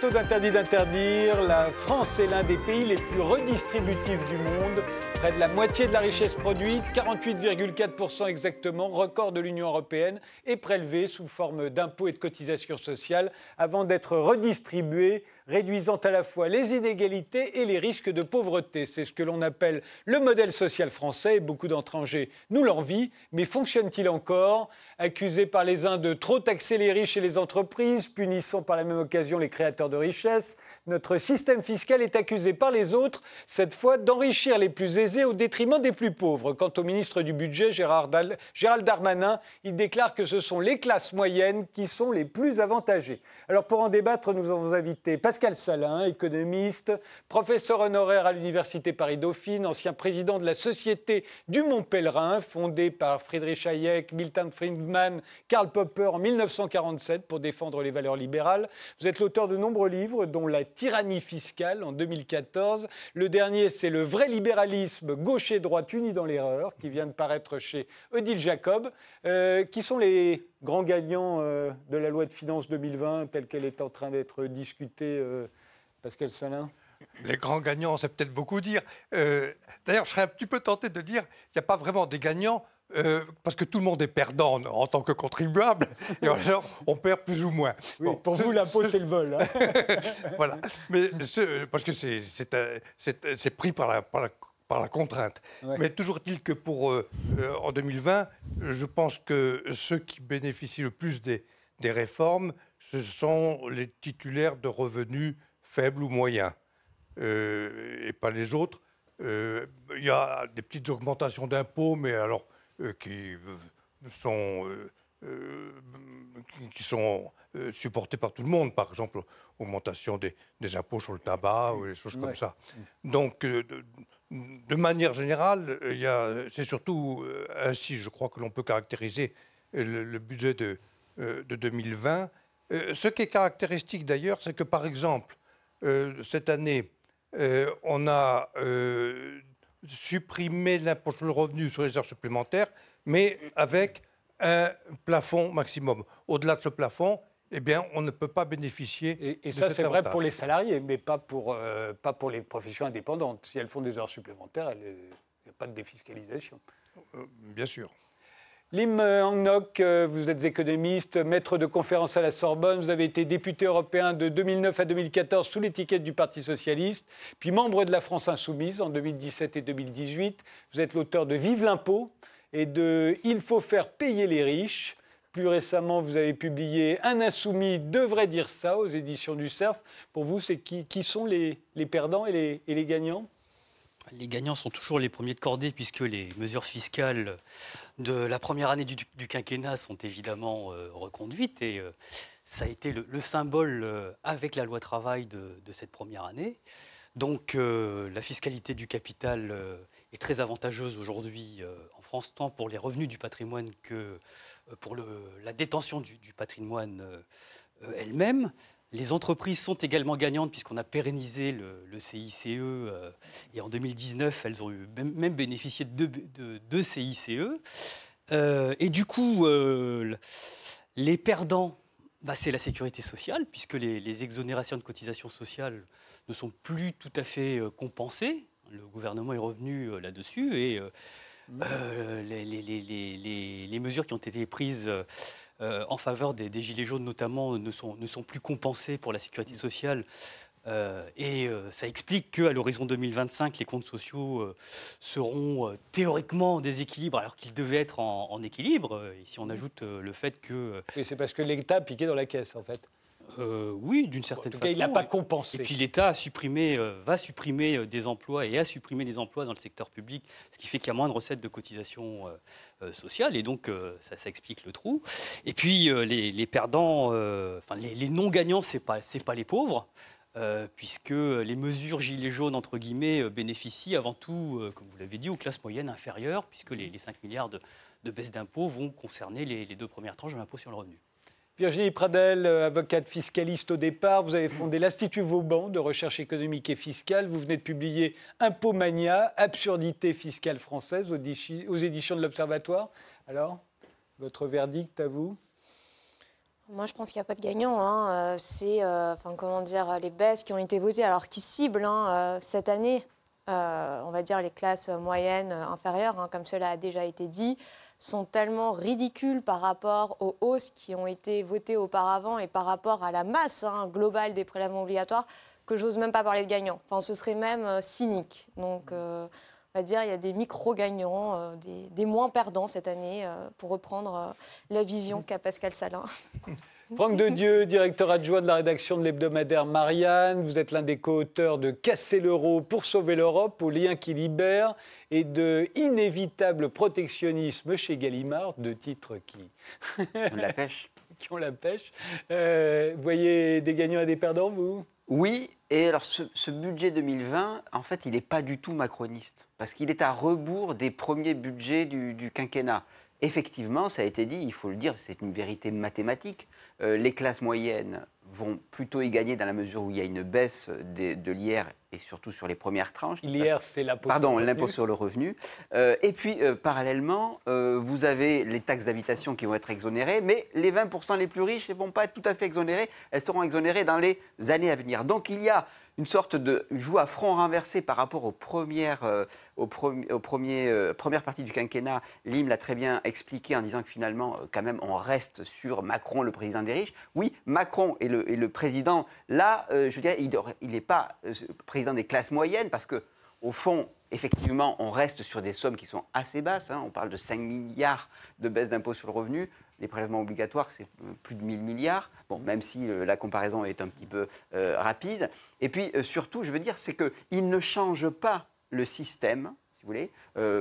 taux d'interdit d'interdire, la France est l'un des pays les plus redistributifs du monde. Près de la moitié de la richesse produite, 48,4% exactement, record de l'Union européenne, est prélevée sous forme d'impôts et de cotisations sociales avant d'être redistribuée réduisant à la fois les inégalités et les risques de pauvreté. C'est ce que l'on appelle le modèle social français. Beaucoup d'étrangers nous l'envient, mais fonctionne-t-il encore? Accusé par les uns de trop taxer les riches et les entreprises, punissant par la même occasion les créateurs de richesses, notre système fiscal est accusé par les autres, cette fois d'enrichir les plus aisés au détriment des plus pauvres. Quant au ministre du Budget, Gérald Darmanin, il déclare que ce sont les classes moyennes qui sont les plus avantagées. Alors pour en débattre, nous avons invité Pascal Salin, économiste, professeur honoraire à l'Université Paris-Dauphine, ancien président de la Société du Mont Pèlerin, fondée par Friedrich Hayek, Milton Friedman, Karl Popper en 1947 pour défendre les valeurs libérales. Vous êtes l'auteur de nombreux livres, dont La tyrannie fiscale en 2014. Le dernier, c'est Le vrai libéralisme, gauche et droite unis dans l'erreur, qui vient de paraître chez Odile Jacob. Euh, qui sont les grands gagnants euh, de la loi de finances 2020 telle qu'elle est en train d'être discutée, euh, Pascal Salin les grands gagnants, c'est peut-être beaucoup dire. D'ailleurs, je serais un petit peu tenté de dire qu'il n'y a pas vraiment des gagnants, parce que tout le monde est perdant en, tant que contribuable, et alors on perd plus ou moins. pour vous, l'impôt, c'est le vol. Hein. voilà. Mais parce que c'est pris par la, par la par la contrainte. Mais toujours est-il que pour euh, euh, en 2020, je pense que ceux qui bénéficient le plus des, des réformes, ce sont les titulaires de revenus faibles ou moyens, euh, et pas les autres. Il y a des petites augmentations d'impôts, mais alors qui sont qui sont supportées par tout le monde, par exemple augmentation des, des impôts sur le tabac ou des choses comme ça. Donc de manière générale, euh, c'est surtout euh, ainsi, je crois, que l'on peut caractériser le, budget de, 2020. Euh, ce qui est caractéristique d'ailleurs, c'est que par exemple, cette année, on a supprimé l'impôt sur le revenu sur les heures supplémentaires, mais avec un plafond maximum. Au-delà de ce plafond, eh bien, on ne peut pas bénéficier. Et, ça, c'est vrai pour les salariés, mais pas pour, euh, pas pour les professions indépendantes. Si elles font des heures supplémentaires, il n'y a pas de défiscalisation. Euh, bien sûr. Lim Hangnok, euh, vous êtes économiste, maître de conférence à la Sorbonne, vous avez été député européen de 2009 à 2014 sous l'étiquette du Parti socialiste, puis membre de la France insoumise en 2017 et 2018. Vous êtes l'auteur de Vive l'impôt et de Il faut faire payer les riches. Plus récemment, vous avez publié Un insoumis devrait dire ça aux éditions du CERF. Pour vous, c'est qui, qui, sont les, les perdants et les, et les, gagnants? Les gagnants sont toujours les premiers de cordée puisque les mesures fiscales de la première année du, quinquennat sont évidemment euh, reconduites et euh, ça a été le, le symbole euh, avec la loi travail de, de cette première année. Donc la fiscalité du capital est très avantageuse aujourd'hui France, tant pour les revenus du patrimoine que euh, pour la détention du, patrimoine euh, euh, elle-même. Les entreprises sont également gagnantes puisqu'on a pérennisé le, CICE et en 2019, elles ont même bénéficié de deux, CICE. et du coup, les perdants, bah, c'est la sécurité sociale puisque les, exonérations de cotisations sociales ne sont plus tout à fait compensées. Le gouvernement est revenu là-dessus et euh, les, mesures qui ont été prises euh, en faveur des, Gilets jaunes notamment ne sont, ne sont plus compensées pour la sécurité sociale. Euh, et ça explique qu'à l'horizon 2025, les comptes sociaux seront théoriquement en déséquilibre alors qu'ils devaient être en, équilibre. Et si on ajoute le fait que... c'est parce que l'État piquait dans la caisse en fait. Euh, oui, d'une certaine façon. il n'a pas compensé. Et puis l'État a supprimé, euh, va supprimer euh, des emplois et a supprimé des emplois dans le secteur public, ce qui fait qu'il y a moins de recettes de cotisation sociale, et donc ça, ça, explique le trou. Et puis les, perdants, enfin les, non-gagnants, c'est pas, c'est pas les pauvres. puisque les mesures gilets jaunes, entre guillemets, bénéficient avant tout, comme vous l'avez dit, aux classes moyennes inférieures, puisque les, 5 milliards de, de baisse d'impôts vont concerner les, les deux premières tranches de l'impôt sur le revenu. Virginie Pradel, euh, avocate fiscaliste au départ, vous avez fondé l'Institut Vauban de recherche économique et fiscale. Vous venez de publier Impomania, absurdité fiscale française aux éditions de l'Observatoire. Alors, votre verdict à vous? Moi, je pense qu'il n'y a pas de gagnant. Hein. C'est, enfin, comment dire, les baisses qui ont été votées, alors qui ciblent hein, cette année, on va dire les classes moyennes inférieures, hein, comme cela a déjà été dit, sont tellement ridicules par rapport aux hausses qui ont été votées auparavant et par rapport à la masse globale des prélèvements obligatoires que j'ose même pas parler de gagnants. Enfin, ce serait même euh, cynique. Donc, euh, on va dire, il y a des micro-gagnants, euh, des, moins perdants cette année, pour reprendre la vision qu'a Pascal Salin. Franck de Dieu, directeur adjoint de la rédaction de l'hebdomadaire Marianne. Vous êtes l'un des co-auteurs de Casser l'euro pour sauver l'Europe, au lien qui libère, et de Inévitable protectionnisme chez Gallimard, deux titres qui. On la pêche. qui ont la pêche. vous voyez des gagnants et des perdants, vous? Oui, et alors ce, budget 2020, en fait, il n'est pas du tout macroniste, parce qu'il est à rebours des premiers budgets du quinquennat. Effectivement, ça a été dit, il faut le dire, c'est une vérité mathématique. Euh, les classes moyennes vont plutôt y gagner dans la mesure où il y a une baisse de, l'IR et surtout sur les premières tranches. L'IR, c'est l'impôt Pardon, l'impôt sur le revenu. Euh, et puis, euh, parallèlement, vous avez les taxes d'habitation qui vont être exonérées, mais les 20% les plus riches ne vont pas être tout à fait exonérées. Elles seront exonérées dans les années à venir. Donc, il y a une sorte de joue à front renversé par rapport aux premières, euh, aux euh, premières parties du quinquennat. Lim l'a très bien expliqué en disant que finalement, euh, quand même, on reste sur Macron, le président des riches. Oui, Macron est le, le président. Là, je dirais, il n'est pas président des classes moyennes parce que, au fond, effectivement, on reste sur des sommes qui sont assez basses. Hein. On parle de 5 milliards de baisse d'impôt sur le revenu les prélèvements obligatoires, c'est plus de 1000 milliards, bon, même si euh, la comparaison est un petit peu euh, rapide. Et puis, euh, surtout, je veux dire, c'est qu'il ne change pas le système, si vous voulez,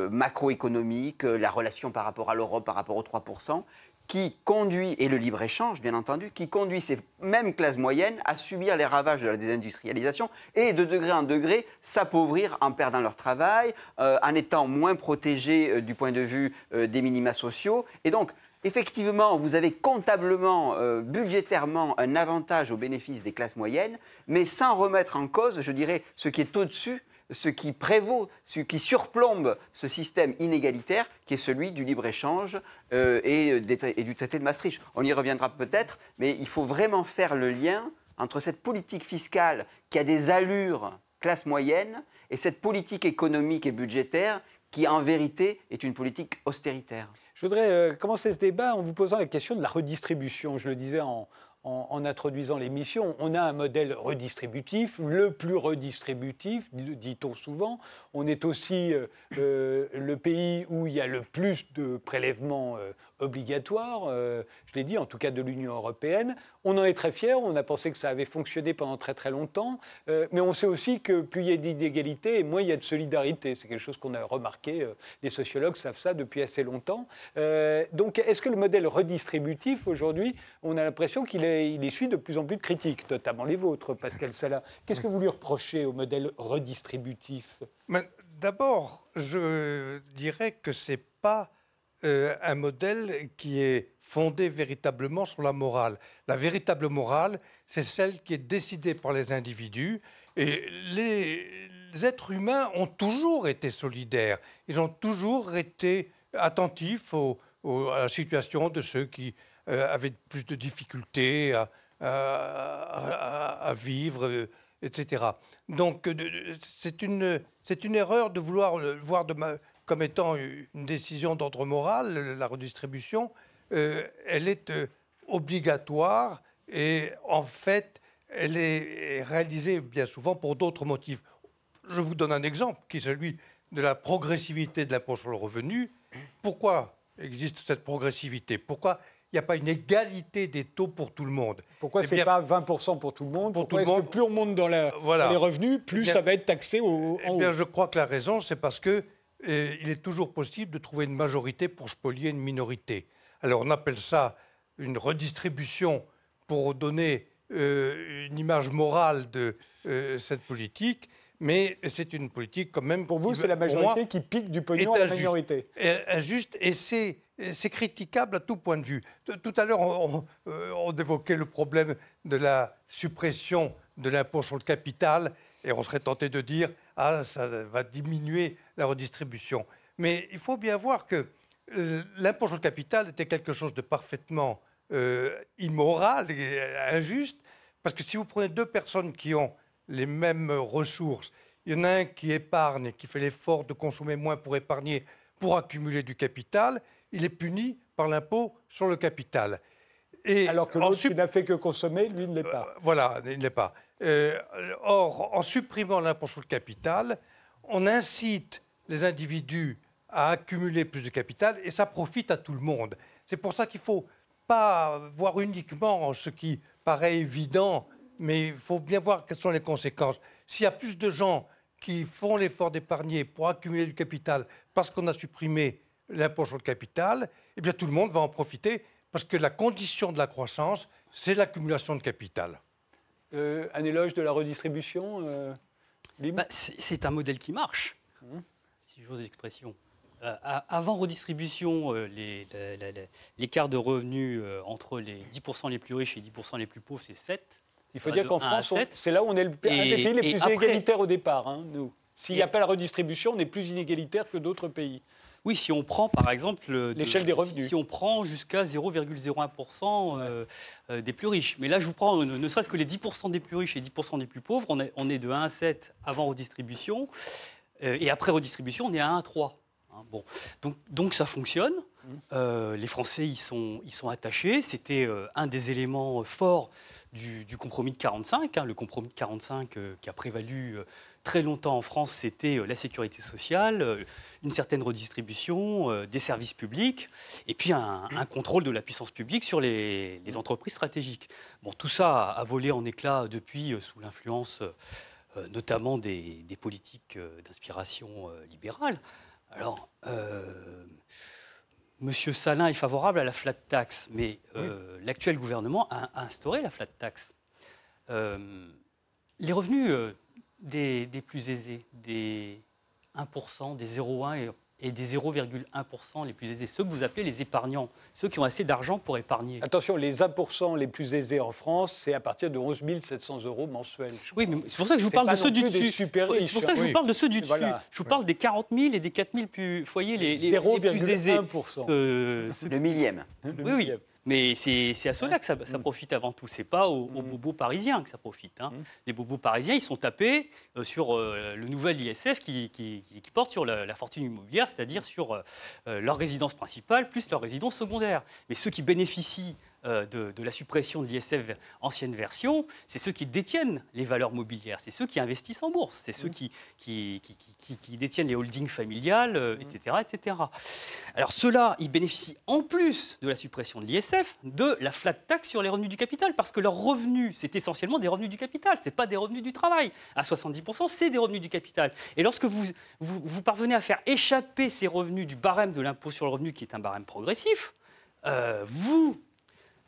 macroéconomique, la relation par rapport à l'Europe, par rapport aux 3%, qui conduit, et le libre-échange, bien entendu, qui conduit ces mêmes classes moyennes à subir les ravages de la désindustrialisation et de degré en degré s'appauvrir en perdant leur travail, en étant moins protégés du point de vue des minima sociaux. Et donc, Effectivement, vous avez comptablement, euh, budgétairement, un avantage au bénéfice des classes moyennes, mais sans remettre en cause, je dirais, ce qui est au-dessus, ce qui prévaut, ce qui surplombe ce système inégalitaire, qui est celui du libre-échange euh, et, et, du traité de Maastricht. On y reviendra peut-être, mais il faut vraiment faire le lien entre cette politique fiscale qui a des allures classe moyenne et cette politique économique et budgétaire qui, en vérité, est une politique austéritaire. Je voudrais euh, commencer ce débat en vous posant la question de la redistribution. Je le disais en, en, introduisant l'émission, on a un modèle redistributif, le plus redistributif, dit-on souvent. On est aussi euh, euh, le pays où il y a le plus de prélèvements obligatoires, je l'ai dit, en tout cas de l'Union européenne. On en est très fiers, on a pensé que ça avait fonctionné pendant très très longtemps, euh, mais on sait aussi que plus il y a d'inégalités, moins il y a de solidarité. C'est quelque chose qu'on a remarqué, euh, les sociologues savent ça depuis assez longtemps. Euh, donc est-ce que le modèle redistributif, aujourd'hui, on a l'impression qu'il il essuie de plus en plus de critiques, notamment les vôtres, Pascal Sala. Qu'est-ce que vous lui reprochez au modèle redistributif? D'abord, je dirais que ce n'est pas un modèle qui est fondée véritablement sur la morale. La véritable morale, c'est celle qui est décidée par les individus. Et les, êtres humains ont toujours été solidaires. Ils ont toujours été attentifs à la situation de ceux qui euh, avaient plus de difficultés à, vivre, euh, etc. Donc c'est une, une erreur de vouloir voir de comme étant une décision d'ordre moral, la redistribution. Euh, elle est euh, obligatoire et en fait, elle est réalisée bien souvent pour d'autres motifs. Je vous donne un exemple qui est celui de la progressivité de l'impôt sur le revenu. Pourquoi existe cette progressivité? Pourquoi il n'y a pas une égalité des taux pour tout le monde? Pourquoi eh ce n'est pas 20% pour tout le monde? pour tout le monde, plus on monte dans, les revenus, plus eh ça va être taxé au, eh bien, Je crois que la raison, c'est parce euh, est toujours possible de trouver une majorité pour spolier une minorité. Alors on appelle ça une redistribution pour donner euh, une image morale de euh, cette politique, mais c'est une politique quand même. Pour vous, c'est la majorité qui pique du pognon à la minorité. Injuste, et c'est. critiquable à tout point de vue. Tout à l'heure, on, on, évoquait le problème de la suppression de l'impôt sur le capital, et on serait tenté de dire ah ça va diminuer la redistribution. Mais il faut bien voir que euh, l'impôt sur le capital était quelque chose de parfaitement immorale et injuste, parce que si vous prenez deux personnes qui ont les mêmes ressources, il y en a un qui épargne, qui fait l'effort de consommer moins pour épargner, pour accumuler du capital, il est puni par l'impôt sur le capital. Et Alors que l'autre qui n'a fait que consommer, lui ne l'est pas. Euh, voilà, il ne l'est pas. Euh, or, en supprimant l'impôt sur le capital, on incite les individus à accumuler plus de capital et ça profite à tout le monde. C'est pour ça qu'il ne faut pas voir uniquement ce qui paraît évident, mais il faut bien voir quelles sont les conséquences. S'il y a plus de gens qui font l'effort d'épargner pour accumuler du capital parce qu'on a supprimé l'impôt sur le capital, eh bien tout le monde va en profiter parce que la condition de la croissance, c'est l'accumulation de capital. Euh, un éloge de la redistribution euh, bah, C'est un modèle qui marche, hum. si j'ose l'expression. Euh, avant redistribution, euh, l'écart de revenus entre les 10% les plus riches et les 10% les plus pauvres, c'est 7. Il faut dire qu'en France, c'est là où on est le, un des pays les plus inégalitaires au départ. Hein, S'il n'y a pas la redistribution, on est plus inégalitaire que d'autres pays. Oui, si on prend par exemple l'échelle des revenus. Si, on prend jusqu'à 0,01% euh, euh, des plus riches. Mais là, je vous prends ne, serait-ce que les 10% des plus riches et 10% des plus pauvres. On est, on est de 1 à 7 avant redistribution. Euh, et après redistribution, on est à 1 à 3. Hein, bon. donc, donc ça fonctionne. Mmh. les Français y sont, y sont attachés. C'était un des éléments forts du, compromis de 45. Hein, le compromis de 45 qui a prévalu très longtemps en France, c'était euh, la sécurité sociale, euh, une certaine redistribution, euh, des services publics, et puis un, contrôle de la puissance publique sur les, entreprises stratégiques. Bon, tout ça a volé en éclats depuis, sous l'influence notamment des, politiques d'inspiration libérale. Alors, Monsieur Salin est favorable à la flat tax, mais l'actuel gouvernement a, instauré la flat tax. les revenus des, plus aisés, des 1%, des 0,1% et, des 0,1% les plus aisés, ceux que vous appelez les épargnants, ceux qui ont assez d'argent pour épargner. Attention, les 1% les plus aisés en France, c'est à partir de 11 700 euros mensuels. Oui, mais c'est pour ça que je vous parle de ceux du dessus. C'est pour ça que je vous parle de ceux du dessus. Je vous parle des 40 000 et des 4 000 plus, foyers les, les, les plus aisés. Euh, le millième. Oui, oui. Mais c'est à cela que ça, mm. profite avant tout. C'est pas aux, mm. bobos parisiens que ça profite. Hein. Mm. Les bobos parisiens, ils sont tapés euh, sur euh, le nouvel ISF qui, porte sur la, fortune immobilière, c'est-à-dire sur euh, leur résidence principale plus leur résidence secondaire. Mais ceux qui bénéficient euh, de, la suppression de l'ISF ancienne version, c'est ceux qui détiennent les valeurs mobilières, c'est ceux qui investissent en bourse, c'est ceux mmh. qui, qui, détiennent les holdings familiales, etc., euh, mmh. etc. Alors ceux-là, ils bénéficient en plus de la suppression de l'ISF de la flat tax sur les revenus du capital, parce que leurs revenus, c'est essentiellement des revenus du capital, ce n'est pas des revenus du travail. À 70%, c'est des revenus du capital. Et lorsque vous, vous, parvenez à faire échapper ces revenus du barème de l'impôt sur le revenu, qui est un barème progressif, euh, vous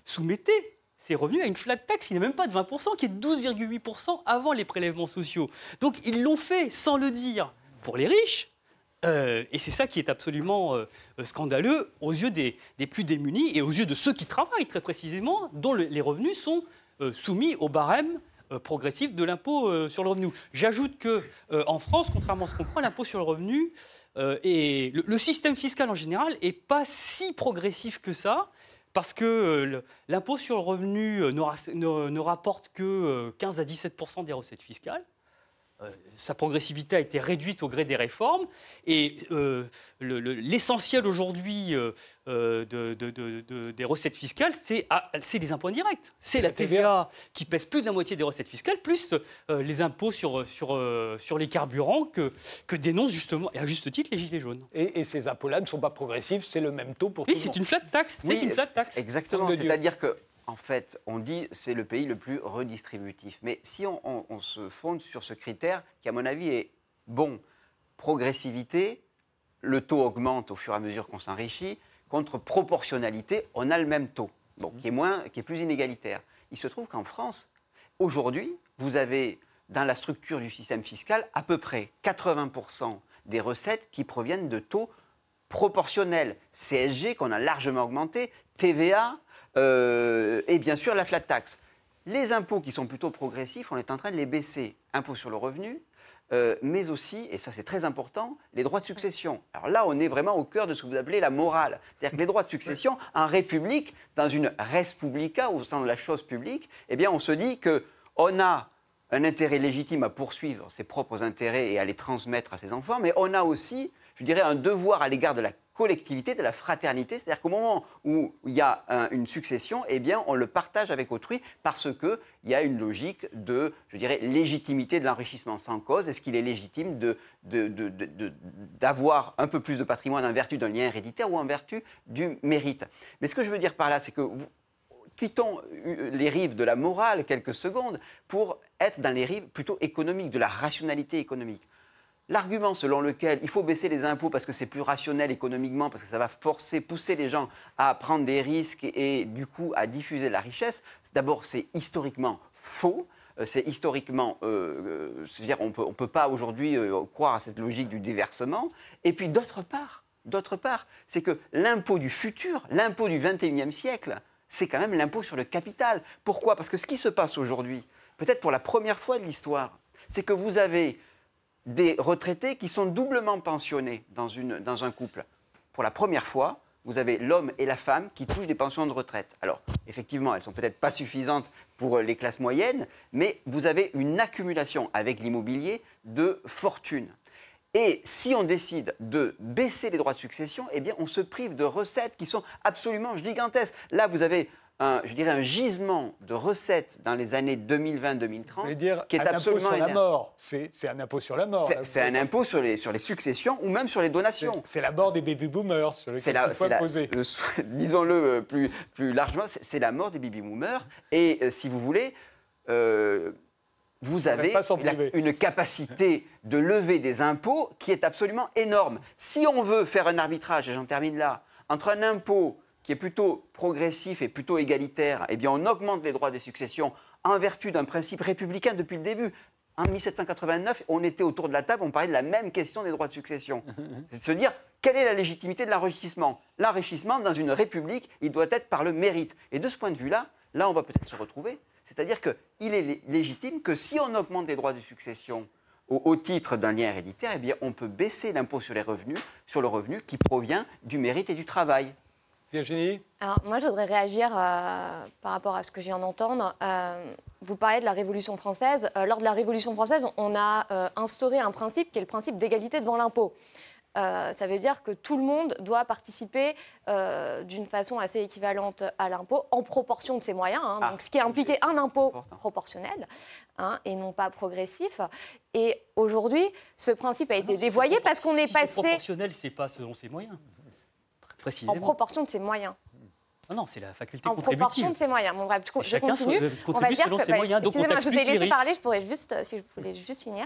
soumettez ces revenus à une flat tax qui n'est même pas de 20%, qui est de 12,8% avant les prélèvements sociaux. Donc ils l'ont fait sans le dire pour les riches, euh, et c'est ça qui est absolument euh, scandaleux aux yeux des, plus démunis et aux yeux de ceux qui travaillent très précisément, dont les revenus sont euh, soumis au barème progressif de l'impôt sur le revenu. J'ajoute que en France, contrairement à ce qu'on croit, l'impôt sur le revenu et le, système fiscal en général n'est pas si progressif que ça parce que euh, l'impôt sur le revenu euh, ne, rapporte que 15 euh, à 17% des recettes fiscales. Euh, sa progressivité a été réduite au gré des réformes. Et euh, l'essentiel aujourd'hui euh, des recettes fiscales, c'est les impôts indirects. C'est la TVA qui pèse plus de la moitié des recettes fiscales, plus les impôts sur, sur, sur les carburants que, que dénoncent justement, et à juste titre, les Gilets jaunes. Et, ces impôts-là ne sont pas progressifs, c'est le même taux pour tout le monde. Oui, c'est une flat tax. c'est une flat tax. Exactement. C'est-à-dire que en fait, on dit c'est le pays le plus redistributif. Mais si on, se fonde sur ce critère, qui à mon avis est bon, progressivité, le taux augmente au fur et à mesure qu'on s'enrichit, contre proportionnalité, on a le même taux, donc qui est, moins, qui est plus inégalitaire. Il se trouve qu'en France, aujourd'hui, vous avez dans la structure du système fiscal à peu près 80% des recettes qui proviennent de taux proportionnels. CSG qu'on a largement augmenté, TVA, et bien sûr la flat tax. Les impôts qui sont plutôt progressifs, on est en train de les baisser. Impôt sur le revenu, euh, mais aussi, et ça c'est très important, les droits de succession. Alors là, on est vraiment au cœur de ce que vous appelez la morale. C'est-à-dire que les droits de succession, en république, dans une res publica, au sein de la chose publique, eh bien, on se dit qu'on a un intérêt légitime à poursuivre ses propres intérêts et à les transmettre à ses enfants, mais on a aussi, je dirais, un devoir à l'égard de la collectivité, de la fraternité. C'est-à-dire qu'au moment où il y a une succession, eh bien, on le partage avec autrui parce qu'il y a une logique de, je dirais, légitimité de l'enrichissement sans cause. Est-ce qu'il est légitime d'avoir un peu plus de patrimoine en vertu d'un lien héréditaire ou en vertu du mérite? Mais ce que je veux dire par là, c'est que quittons les rives de la morale quelques secondes pour être dans les rives plutôt économiques, de la rationalité économique. L'argument selon lequel il faut baisser les impôts parce que c'est plus rationnel économiquement, parce que ça va forcer, pousser les gens à prendre des risques et, du coup à diffuser la richesse, d'abord c'est historiquement faux. Euh, c'est historiquement, euh, euh, c'est-à-dire on peut, ne peut pas aujourd'hui croire à cette logique du déversement. Et puis d'autre part, d'autre part, c'est que l'impôt du futur, l'impôt du 21e siècle, c'est quand même l'impôt sur le capital. Pourquoi? Parce que ce qui se passe aujourd'hui, peut-être pour la première fois de l'histoire, c'est que vous avez des retraités qui sont doublement pensionnés dans, une, dans un couple. Pour la première fois, vous avez l'homme et la femme qui touchent des pensions de retraite. Alors, effectivement, elles ne sont peut-être pas suffisantes pour les classes moyennes, mais vous avez une accumulation avec l'immobilier de fortune. Et si on décide de baisser les droits de succession, eh bien, on se prive de recettes qui sont absolument gigantesques. Là, vous avez je dirais, un gisement de recettes dans les années 2020-2030 qui est un absolument impôt sur la mort. C'est un impôt sur la mort. C'est un impôt sur les, sur les successions ou même sur les donations. C'est la mort des baby boomers. C'est la, disons-le euh, plus, plus largement, c'est la mort des baby boomers. Et euh, si vous voulez. Euh, vous avez une capacité de lever des impôts qui est absolument énorme. Si on veut faire un arbitrage, et j'en termine là, entre un impôt qui est plutôt progressif et plutôt égalitaire, eh bien on augmente les droits des successions en vertu d'un principe républicain depuis le début. En 1789, on était autour de la table, on parlait de la même question des droits de succession. C'est de se dire, quelle est la légitimité de l'enrichissement? L'enrichissement, dans une république, il doit être par le mérite. Et de ce point de vue-là, là, on va peut-être se retrouver. C'est-à-dire qu'il est légitime que si on augmente les droits de succession au, au titre d'un lien héréditaire, eh bien, on peut baisser l'impôt sur les revenus, sur le revenu qui provient du mérite et du travail. Virginie Alors, moi, je voudrais réagir euh, par rapport à ce que je viens d'entendre. Euh, vous parlez de la Révolution française. Euh, lors de la Révolution française, on a instauré un principe qui est le principe d'égalité devant l'impôt. ça veut dire que tout le monde doit participer d'une façon assez équivalente à l'impôt en proportion de ses moyens. Hein. donc, ce qui a impliqué un impôt proportionnel hein, et non pas progressif. Et aujourd'hui, ce principe a été dévoyé parce qu'on est passé. Proportionnel, c'est pas selon ses moyens. En proportion de ses moyens. Ah non, c'est la faculté en proportion de ses moyens. Bon, bref, je, continue. on va dire que, bah, excusez-moi, je vous ai laissé parler, je pourrais juste, si je voulais juste finir.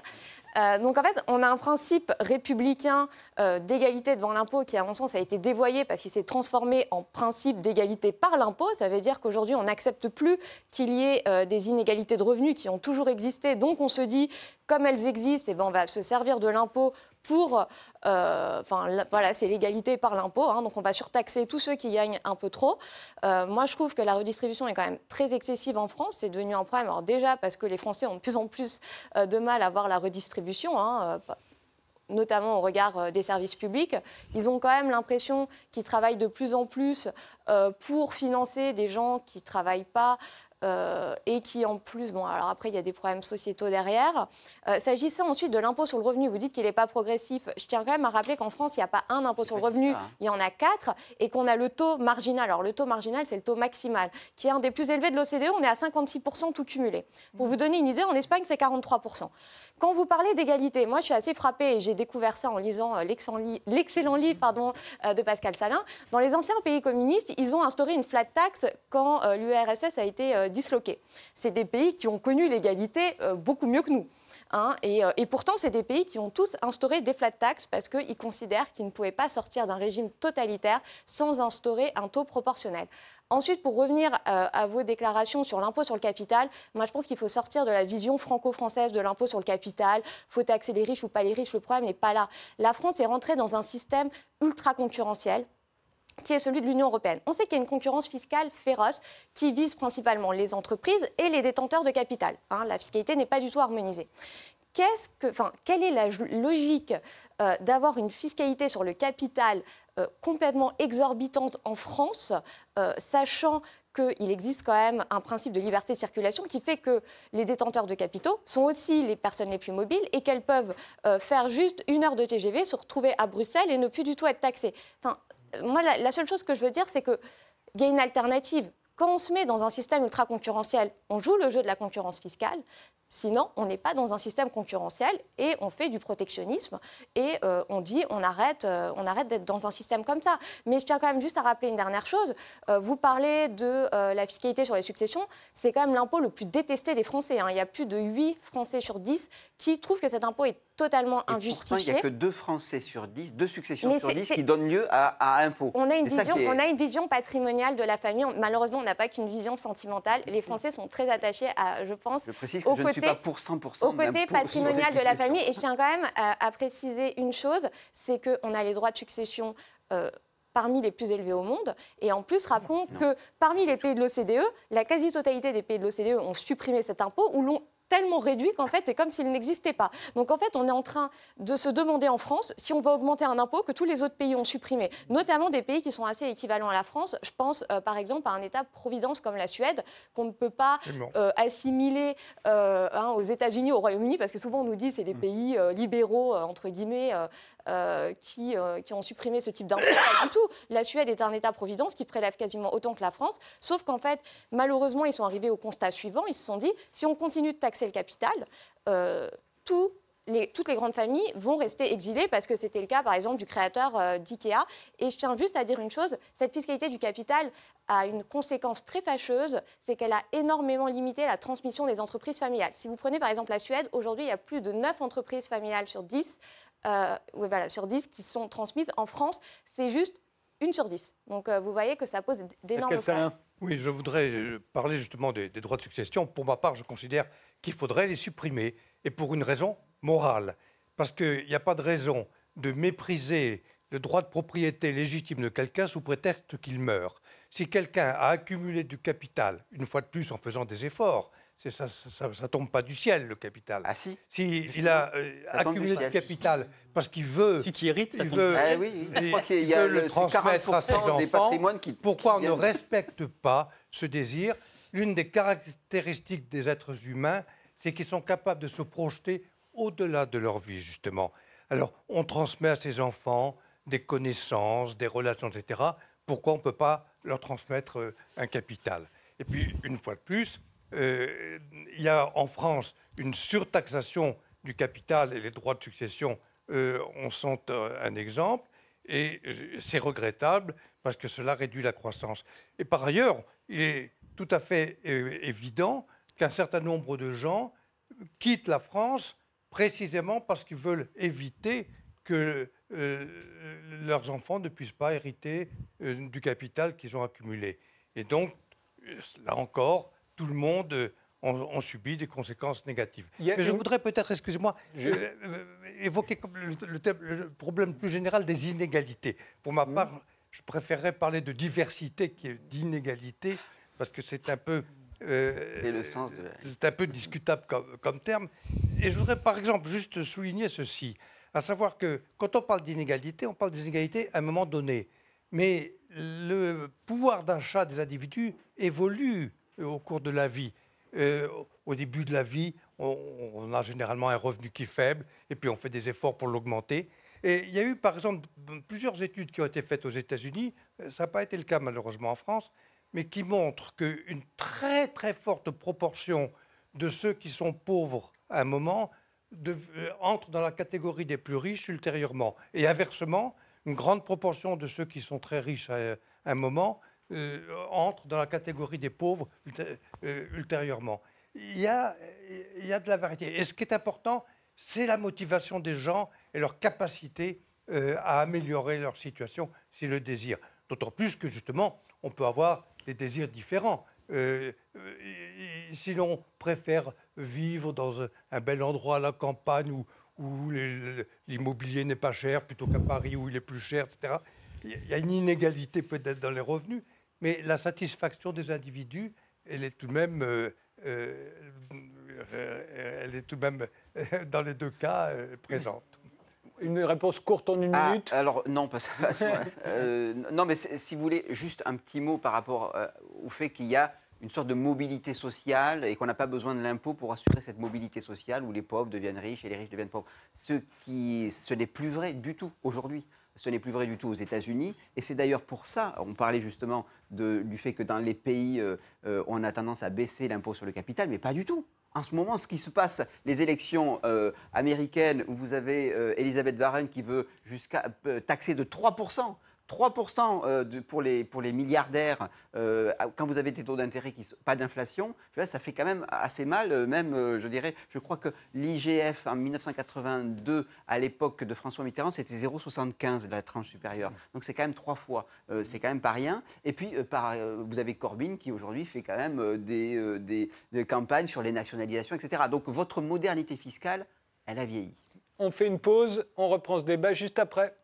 Euh, donc en fait, on a un principe républicain euh, d'égalité devant l'impôt qui, à mon sens, a été dévoyé parce qu'il s'est transformé en principe d'égalité par l'impôt. Ça veut dire qu'aujourd'hui, on n'accepte plus qu'il y ait euh, des inégalités de revenus qui ont toujours existé. Donc on se dit, comme elles existent, eh ben, on va se servir de l'impôt pour, euh, enfin voilà, c'est l'égalité par l'impôt, hein, donc on va surtaxer tous ceux qui gagnent un peu trop. Euh, moi, je trouve que la redistribution est quand même très excessive en France, c'est devenu un problème. Alors déjà parce que les Français ont de plus en plus euh, de mal à voir la redistribution. Hein, notamment au regard des services publics, ils ont quand même l'impression qu'ils travaillent de plus en plus pour financer des gens qui ne travaillent pas, euh, et qui en plus, bon, alors après, il y a des problèmes sociétaux derrière. Euh, s'agissant ensuite de l'impôt sur le revenu, vous dites qu'il n'est pas progressif. Je tiens quand même à rappeler qu'en France, il n'y a pas un impôt sur le revenu, hein. il y en a quatre, et qu'on a le taux marginal. Alors le taux marginal, c'est le taux maximal, qui est un des plus élevés de l'OCDE. On est à 56% tout cumulé. Pour vous donner une idée, en Espagne, c'est 43%. Quand vous parlez d'égalité, moi, je suis assez frappée, et j'ai découvert ça en lisant euh, l'excellent livre pardon, de Pascal Salin. Dans les anciens pays communistes, ils ont instauré une flat tax quand l'URSS a été disloqués. C'est des pays qui ont connu l'égalité euh, beaucoup mieux que nous. Hein, euh, et, pourtant, c'est des pays qui ont tous instauré des flat tax parce qu'ils considèrent qu'ils ne pouvaient pas sortir d'un régime totalitaire sans instaurer un taux proportionnel. Ensuite, pour revenir euh, à vos déclarations sur l'impôt sur le capital, moi je pense qu'il faut sortir de la vision franco-française de l'impôt sur le capital. Faut taxer les riches ou pas les riches, le problème n'est pas là. La France est rentrée dans un système ultra concurrentiel qui est celui de l'Union européenne. On sait qu'il y a une concurrence fiscale féroce qui vise principalement les entreprises et les détenteurs de capital. Hein. la fiscalité n'est pas du tout harmonisée. quelle est la logique euh, d'avoir une fiscalité sur le capital euh, complètement exorbitante en France, euh, sachant qu'il existe quand même un principe de liberté de circulation qui fait que les détenteurs de capitaux sont aussi les personnes les plus mobiles et qu'elles peuvent faire juste une heure de TGV, se retrouver à Bruxelles et ne plus du tout être taxées. Moi, la, seule chose que je veux dire, c'est qu'il y a une alternative. Quand on se met dans un système ultra concurrentiel, on joue le jeu de la concurrence fiscale. Sinon, on n'est pas dans un système concurrentiel et on fait du protectionnisme et euh, on dit on arrête, euh, on arrête d'être dans un système comme ça. Mais je tiens quand même juste à rappeler une dernière chose. Euh, vous parlez de la fiscalité sur les successions. C'est quand même l'impôt le plus détesté des Français. Hein. Il y a plus de 8 Français sur 10 qui trouvent que cet impôt est totalement et injustifié. il n'y a que deux Français sur 10, deux successions sur 10 qui donnent lieu à, à impôt. On a, une vision, on a une vision patrimoniale de la famille. Malheureusement, on n'a pas qu'une vision sentimentale. Les Français sont très attachés à, je pense, je précise que je ne suis pas pour 100% au côté patrimonial de la famille. Et je tiens quand même à, préciser une chose, c'est qu'on a les droits de succession euh, parmi les plus élevés au monde. Et en plus, rappelons que parmi les pays de l'OCDE, la quasi-totalité des pays de l'OCDE ont supprimé cet impôt ou l'ont tellement réduit qu'en fait, c'est comme s'il n'existait pas. Donc en fait, on est en train de se demander en France si on va augmenter un impôt que tous les autres pays ont supprimé, notamment des pays qui sont assez équivalents à la France. Je pense euh, par exemple à un État-providence comme la Suède, qu'on ne peut pas euh, assimiler euh, hein, aux États-Unis, au Royaume-Uni, parce que souvent on nous dit c'est des mm. pays libéraux, entre guillemets, qui, qui, ont supprimé ce type d'impôt. Du tout. La Suède est un État-providence qui prélève quasiment autant que la France, sauf qu'en fait, malheureusement, ils sont arrivés au constat suivant. Ils se sont dit, si on continue de taxer le capital, euh, toutes les grandes familles vont rester exilées parce que c'était le cas, par exemple, du créateur euh, d'IKEA. Et je tiens juste à dire une chose, cette fiscalité du capital a une conséquence très fâcheuse, c'est qu'elle a énormément limité la transmission des entreprises familiales. Si vous prenez par exemple la Suède, aujourd'hui, il y a plus de 9 entreprises familiales sur 10, euh, voilà, sur 10 qui sont transmises. En France, c'est juste une sur 10. Donc vous voyez que ça pose d'énormes problèmes. Oui, je voudrais euh, parler justement des, droits de succession. Pour ma part, je considère qu'il faudrait les supprimer, et pour une raison morale. Parce qu'il n'y a pas de raison de mépriser le droit de propriété légitime de quelqu'un sous prétexte qu'il meurt. Si quelqu'un a accumulé du capital, une fois de plus en faisant des efforts, ça, ça, tombe pas du ciel, le capital. Ah si Si il a euh, accumulé du capital parce qu'il veut... Si qui hérite, il veut, ah oui, je crois qu'il y a le, transmettre à ses enfants, qui, pourquoi on ne respecte pas ce désir L'une des caractéristiques des êtres humains, c'est qu'ils sont capables de se projeter au-delà de leur vie, justement. Alors, on transmet à ses enfants des connaissances, des relations, etc. Pourquoi on ne peut pas leur transmettre euh, un capital? Et puis, une fois de plus, euh, il y a en France une surtaxation du capital et les droits de succession euh, en sont euh, un exemple. Et c'est regrettable parce que cela réduit la croissance. Et par ailleurs, il est tout à fait évident qu'un certain nombre de gens quittent la France précisément parce qu'ils veulent éviter que leurs enfants ne puissent pas hériter du capital qu'ils ont accumulé. Et donc, là encore, tout le monde ont, subi des conséquences négatives. Mais je voudrais peut-être, excusez-moi, euh, euh, évoquer le, problème plus général des inégalités. Pour ma part, je préférerais parler de diversité qui est d'inégalité, parce que c'est un peu... Euh, c'est un peu discutable comme, comme, terme. Et je voudrais par exemple juste souligner ceci, à savoir que quand on parle d'inégalité, on parle d'inégalité à un moment donné. Mais le pouvoir d'achat des individus évolue au cours de la vie. Euh, au début de la vie, on, a généralement un revenu qui est faible, et puis on fait des efforts pour l'augmenter. Et il y a eu, par exemple, plusieurs études qui ont été faites aux États-Unis, euh, ça n'a pas été le cas malheureusement en France, mais qui montrent qu'une très très forte proportion de ceux qui sont pauvres à un moment de, euh, entrent dans la catégorie des plus riches ultérieurement. Et inversement, une grande proportion de ceux qui sont très riches à un moment euh, entre dans la catégorie des pauvres euh, ultérieurement. Il y, a, il y a de la variété. Et ce qui est important, c'est la motivation des gens et leur capacité euh, à améliorer leur situation s'ils le désirent. D'autant plus que justement, on peut avoir des désirs différents. si l'on préfère vivre dans un, bel endroit à la campagne où l'immobilier n'est pas cher plutôt qu'à Paris où il est plus cher, etc., il y a une inégalité peut-être dans les revenus, mais la satisfaction des individus, elle est tout de même euh, euh, elle est tout de même, dans les deux cas, présente. Une réponse courte en une ah, minute? Alors, non, parce, non mais si vous voulez, juste un petit mot par rapport au fait qu'il y a une sorte de mobilité sociale et qu'on n'a pas besoin de l'impôt pour assurer cette mobilité sociale où les pauvres deviennent riches et les riches deviennent pauvres. Ce, qui, ce n'est plus vrai du tout aujourd'hui. Ce n'est plus vrai du tout aux États-Unis. Et c'est d'ailleurs pour ça, on parlait justement du fait que dans les pays, euh, euh, on a tendance à baisser l'impôt sur le capital, mais pas du tout. En ce moment, ce qui se passe, les élections euh, américaines où vous avez Elisabeth Warren qui veut jusqu'à taxer de 3% 3% euh, pour, les, pour les milliardaires, euh, quand vous avez des taux d'intérêt qui sont pas d'inflation, ça fait quand même assez mal, euh, même, je dirais, je crois que l'IGF en 1982, à l'époque de François Mitterrand, c'était 0,75 la tranche supérieure. Donc c'est quand même trois fois, c'est quand même pas rien. Et puis, par, vous avez Corbyn qui aujourd'hui fait quand même des, des, des campagnes sur les nationalisations, etc. Donc votre modernité fiscale, elle a vieilli. On fait une pause, on reprend ce débat juste après.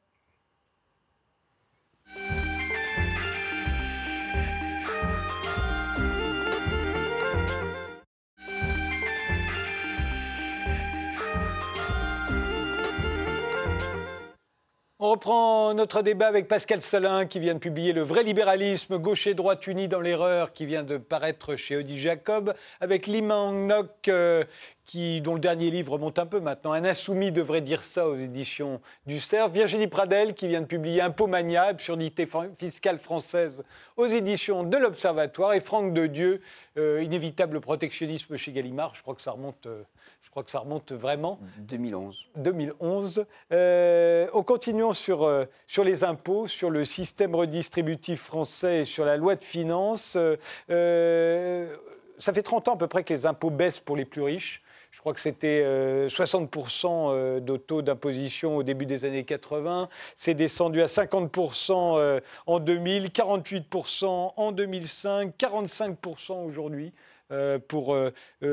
On reprend notre débat avec Pascal Salin qui vient de publier Le vrai libéralisme, gauche et droite unis dans l'erreur, qui vient de paraître chez Audi Jacob, avec Limang Nok euh, dont le dernier livre monte un peu maintenant. Un insoumis devrait dire ça aux éditions du CERF. Virginie Pradel, qui vient de publier Impomania, absurdité fiscale française aux éditions de l'Observatoire. Et Franck de Dieu, euh, Inévitable protectionnisme chez Gallimard. Je crois que ça remonte, euh, je crois que ça remonte vraiment. 2011. 2011. Euh, en sur, sur les impôts, sur le système redistributif français et sur la loi de finances. ça fait 30 ans à peu près que les impôts baissent pour les plus riches. Je crois que c'était 60% euh, euh, de taux d'imposition au début des années 80. C'est descendu à 50% euh, en 2000, 48% en 2005, 45% aujourd'hui. pour,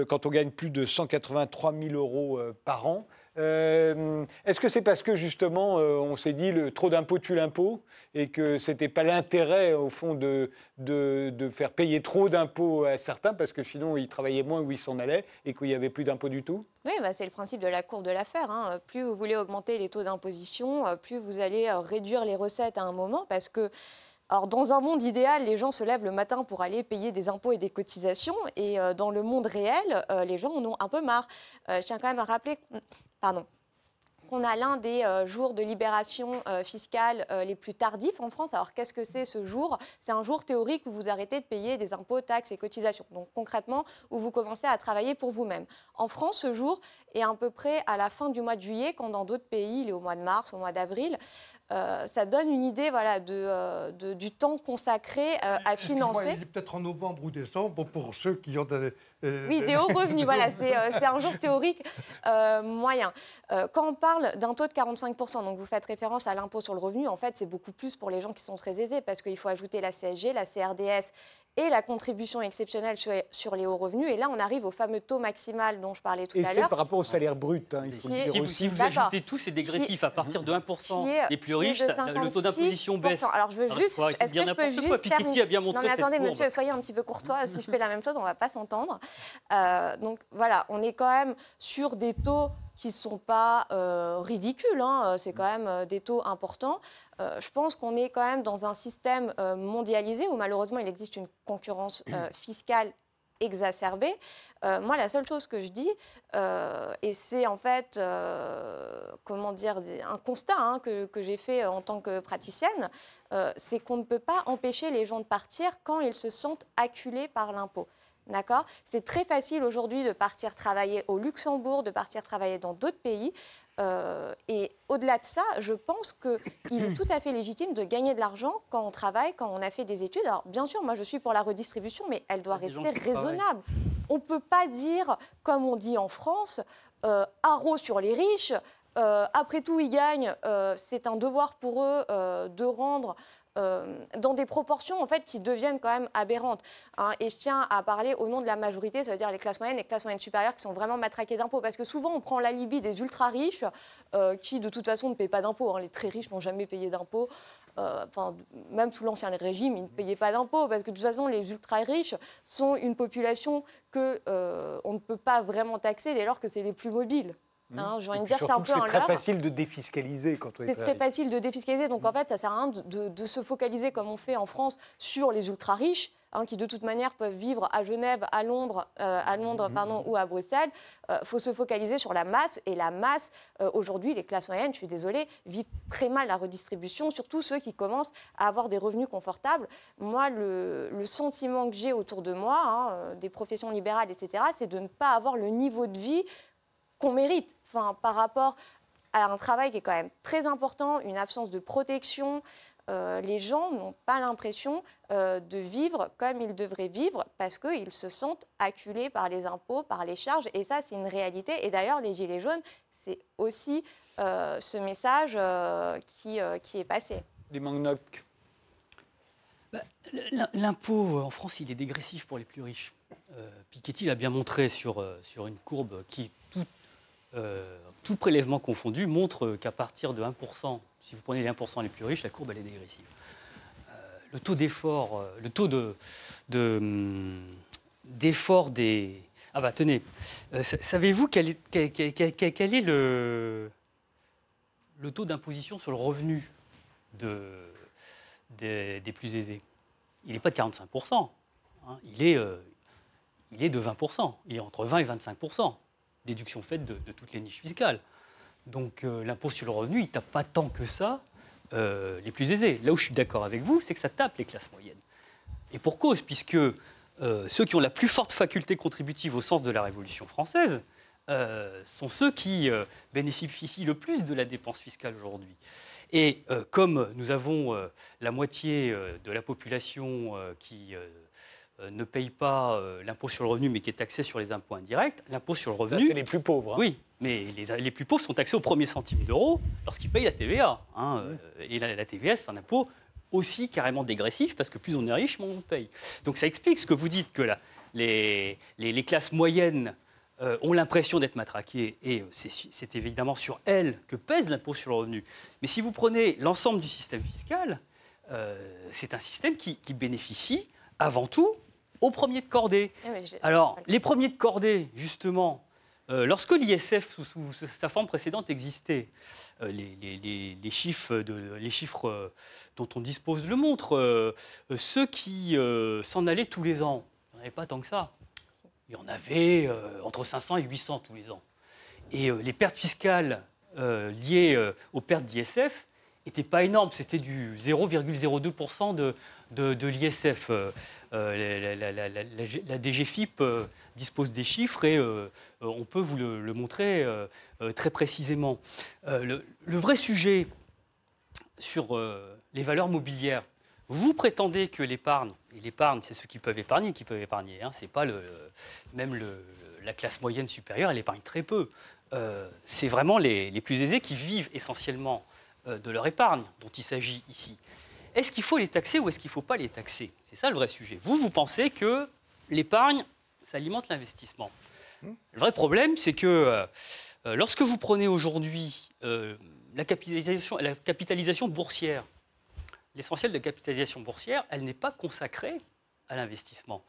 quand on gagne plus de 183 000 euros par an. Euh, est-ce que c'est parce que justement euh, on s'est dit le trop d'impôts tue l'impôt et que ce n'était pas l'intérêt au fond de, de, faire payer trop d'impôts à certains parce que sinon ils travaillaient moins ou ils s'en allaient et qu'il n'y avait plus d'impôts du tout? Oui, bah c'est le principe de la courbe de l'affaire. Hein. Plus vous voulez augmenter les taux d'imposition, euh, plus vous allez réduire les recettes à un moment parce que alors, dans un monde idéal, les gens se lèvent le matin pour aller payer des impôts et des cotisations. Et dans le monde réel, les gens en ont un peu marre. je tiens quand même à rappeler pardon, qu'on a l'un des euh, jours de libération euh, fiscale euh, les plus tardifs en France. Alors qu'est-ce que c'est ce jour? C'est un jour théorique où vous arrêtez de payer des impôts, taxes et cotisations. Donc concrètement, où vous commencez à travailler pour vous-même. En France, ce jour est à peu près à la fin du mois de juillet, quand dans d'autres pays, il est au mois de mars, au mois d'avril. Euh, ça donne une idée voilà, de, euh, du temps consacré euh, à financer. Il est peut-être en novembre ou décembre pour ceux qui ont des... oui, des hauts revenus, voilà, c'est un jour théorique moyen. quand on parle d'un taux de 45%, donc vous faites référence à l'impôt sur le revenu, en fait, c'est beaucoup plus pour les gens qui sont très aisés parce qu'il faut ajouter la CSG, la CRDS et la contribution exceptionnelle sur, les hauts revenus. Et là, on arrive au fameux taux maximal dont je parlais tout à l'heure. Et c'est par rapport au salaire brut. Hein, il faut dire si, aussi. vous ajoutez tout, c'est dégressif. à partir de 1%, les plus riches, le taux d'imposition baisse. Alors, je veux juste. Est-ce que je peux juste faire a bien montré Non, mais attendez, monsieur, soyez un petit peu courtois. si je fais la même chose, on ne va pas s'entendre. Euh, donc, voilà, on est quand même sur des taux qui ne sont pas euh, ridicules. Hein. C'est quand même euh, des taux importants. Euh, je pense qu'on est quand même dans un système mondialisé où malheureusement il existe une concurrence fiscale exacerbée. moi, la seule chose que je dis, et c'est en fait, comment dire, un constat hein, que, que j'ai fait en tant que praticienne, c'est qu'on ne peut pas empêcher les gens de partir quand ils se sentent acculés par l'impôt. D'accord? C'est très facile aujourd'hui de partir travailler au Luxembourg, de partir travailler dans d'autres pays. Euh, et au-delà de ça, je pense qu'il est tout à fait légitime de gagner de l'argent quand on travaille, quand on a fait des études. Alors, bien sûr, moi, je suis pour la redistribution, mais elle doit rester raisonnable. On ne peut pas dire, comme on dit en France, euh, haro sur les riches. Euh, après tout, ils gagnent. Euh, c'est un devoir pour eux de rendre dans des proportions en fait qui deviennent quand même aberrantes. Hein. Et je tiens à parler au nom de la majorité, ça veut dire les classes moyennes et les classes moyennes supérieures qui sont vraiment matraquées d'impôts. Parce que souvent on prend l'alibi des ultra riches euh, qui de toute façon ne payent pas d'impôts. Hein. Les très riches n'ont jamais payé d'impôts. enfin, même sous l'ancien régime, ils ne payaient pas d'impôts parce que de toute façon, les ultra-riches sont une population que on ne peut pas vraiment taxer dès lors que c'est les plus mobiles. Mmh. Hein, dire, c'est un peu C'est très facile de défiscaliser quand on est. C'est très facile de défiscaliser. Donc en fait, ça sert à rien de, se focaliser comme on fait en France sur les ultra riches. Hein, qui de toute manière peuvent vivre à Genève, à Londres, euh, à Londres mmh. pardon, ou à Bruxelles. Il euh, faut se focaliser sur la masse. Et la masse, euh, aujourd'hui, les classes moyennes, je suis désolée, vivent très mal la redistribution, surtout ceux qui commencent à avoir des revenus confortables. Moi, le, sentiment que j'ai autour de moi, hein, des professions libérales, etc., c'est de ne pas avoir le niveau de vie qu'on mérite enfin, par rapport à un travail qui est quand même très important, une absence de protection. Euh, les gens n'ont pas l'impression euh, de vivre comme ils devraient vivre parce qu'ils se sentent acculés par les impôts, par les charges. Et ça, c'est une réalité. Et d'ailleurs, les Gilets jaunes, c'est aussi euh, ce message qui, qui, est passé. Les manques bah, L'impôt en France, il est dégressif pour les plus riches. Piketty l'a bien montré sur, sur une courbe qui, tout euh, tout prélèvement confondu, montre qu'à partir de 1%, si vous prenez les 1% les plus riches, la courbe elle est dégressive. Euh, le taux d'effort, euh, le taux de, hum, d'effort des... Ah bah tenez, savez-vous quel est, le, taux d'imposition sur le revenu de, des, plus aisés? Il n'est pas de 45%, hein. il, est, il est de 20%, il est entre 20 et 25% déduction faite de, toutes les niches fiscales. Donc euh, l'impôt sur le revenu, il tape pas tant que ça euh, les plus aisés. Là où je suis d'accord avec vous, c'est que ça tape les classes moyennes. Et pour cause, puisque euh, ceux qui ont la plus forte faculté contributive au sens de la Révolution française sont ceux qui bénéficient le plus de la dépense fiscale aujourd'hui. Et comme nous avons la moitié de la population qui ne paye pas euh, l'impôt sur le revenu, mais qui est taxé sur les impôts indirects, l'impôt sur le revenu. C'est les plus pauvres. Hein. Oui, mais les, plus pauvres sont taxés au premier centime d'euro lorsqu'ils payent la TVA. Hein, euh, et la, TVA, c'est un impôt aussi carrément dégressif, parce que plus on est riche, moins on paye. Donc ça explique ce que vous dites, que les, les, classes moyennes ont l'impression d'être matraquées, et c'est évidemment sur elles que pèse l'impôt sur le revenu. Mais si vous prenez l'ensemble du système fiscal, c'est un système qui, qui bénéficie avant tout aux premiers de cordée. Alors, les premiers de cordée, justement, euh, lorsque l'ISF, sous, sa forme précédente, existait, euh, les, chiffres, de, les chiffres euh, dont on dispose le montrent. ceux qui s'en allaient tous les ans, il n'y en avait pas tant que ça. Il y en avait entre 500 et 800 tous les ans. Et les pertes fiscales liées aux pertes d'ISF n'étaient pas énormes. C'était du 0,02% de, de, l'ISF. Euh, euh, la, DGFIP euh, dispose des chiffres et on peut vous le, montrer très précisément. Le, vrai sujet sur les valeurs mobilières, vous prétendez que l'épargne, et l'épargne, c'est ceux qui peuvent épargner qui peuvent épargner, hein, c'est pas le, même la classe moyenne supérieure, elle épargne très peu. c'est vraiment les, les, plus aisés qui vivent essentiellement de leur épargne dont il s'agit ici. Est-ce qu'il faut les taxer ou est-ce qu'il ne faut pas les taxer? C'est ça le vrai sujet. Vous, vous pensez que l'épargne, ça alimente l'investissement? Hmm. Le vrai problème, c'est que euh, euh, lorsque vous prenez aujourd'hui euh, la, capitalisation, la capitalisation boursière, l'essentiel de la capitalisation boursière, elle n'est pas consacrée à l'investissement.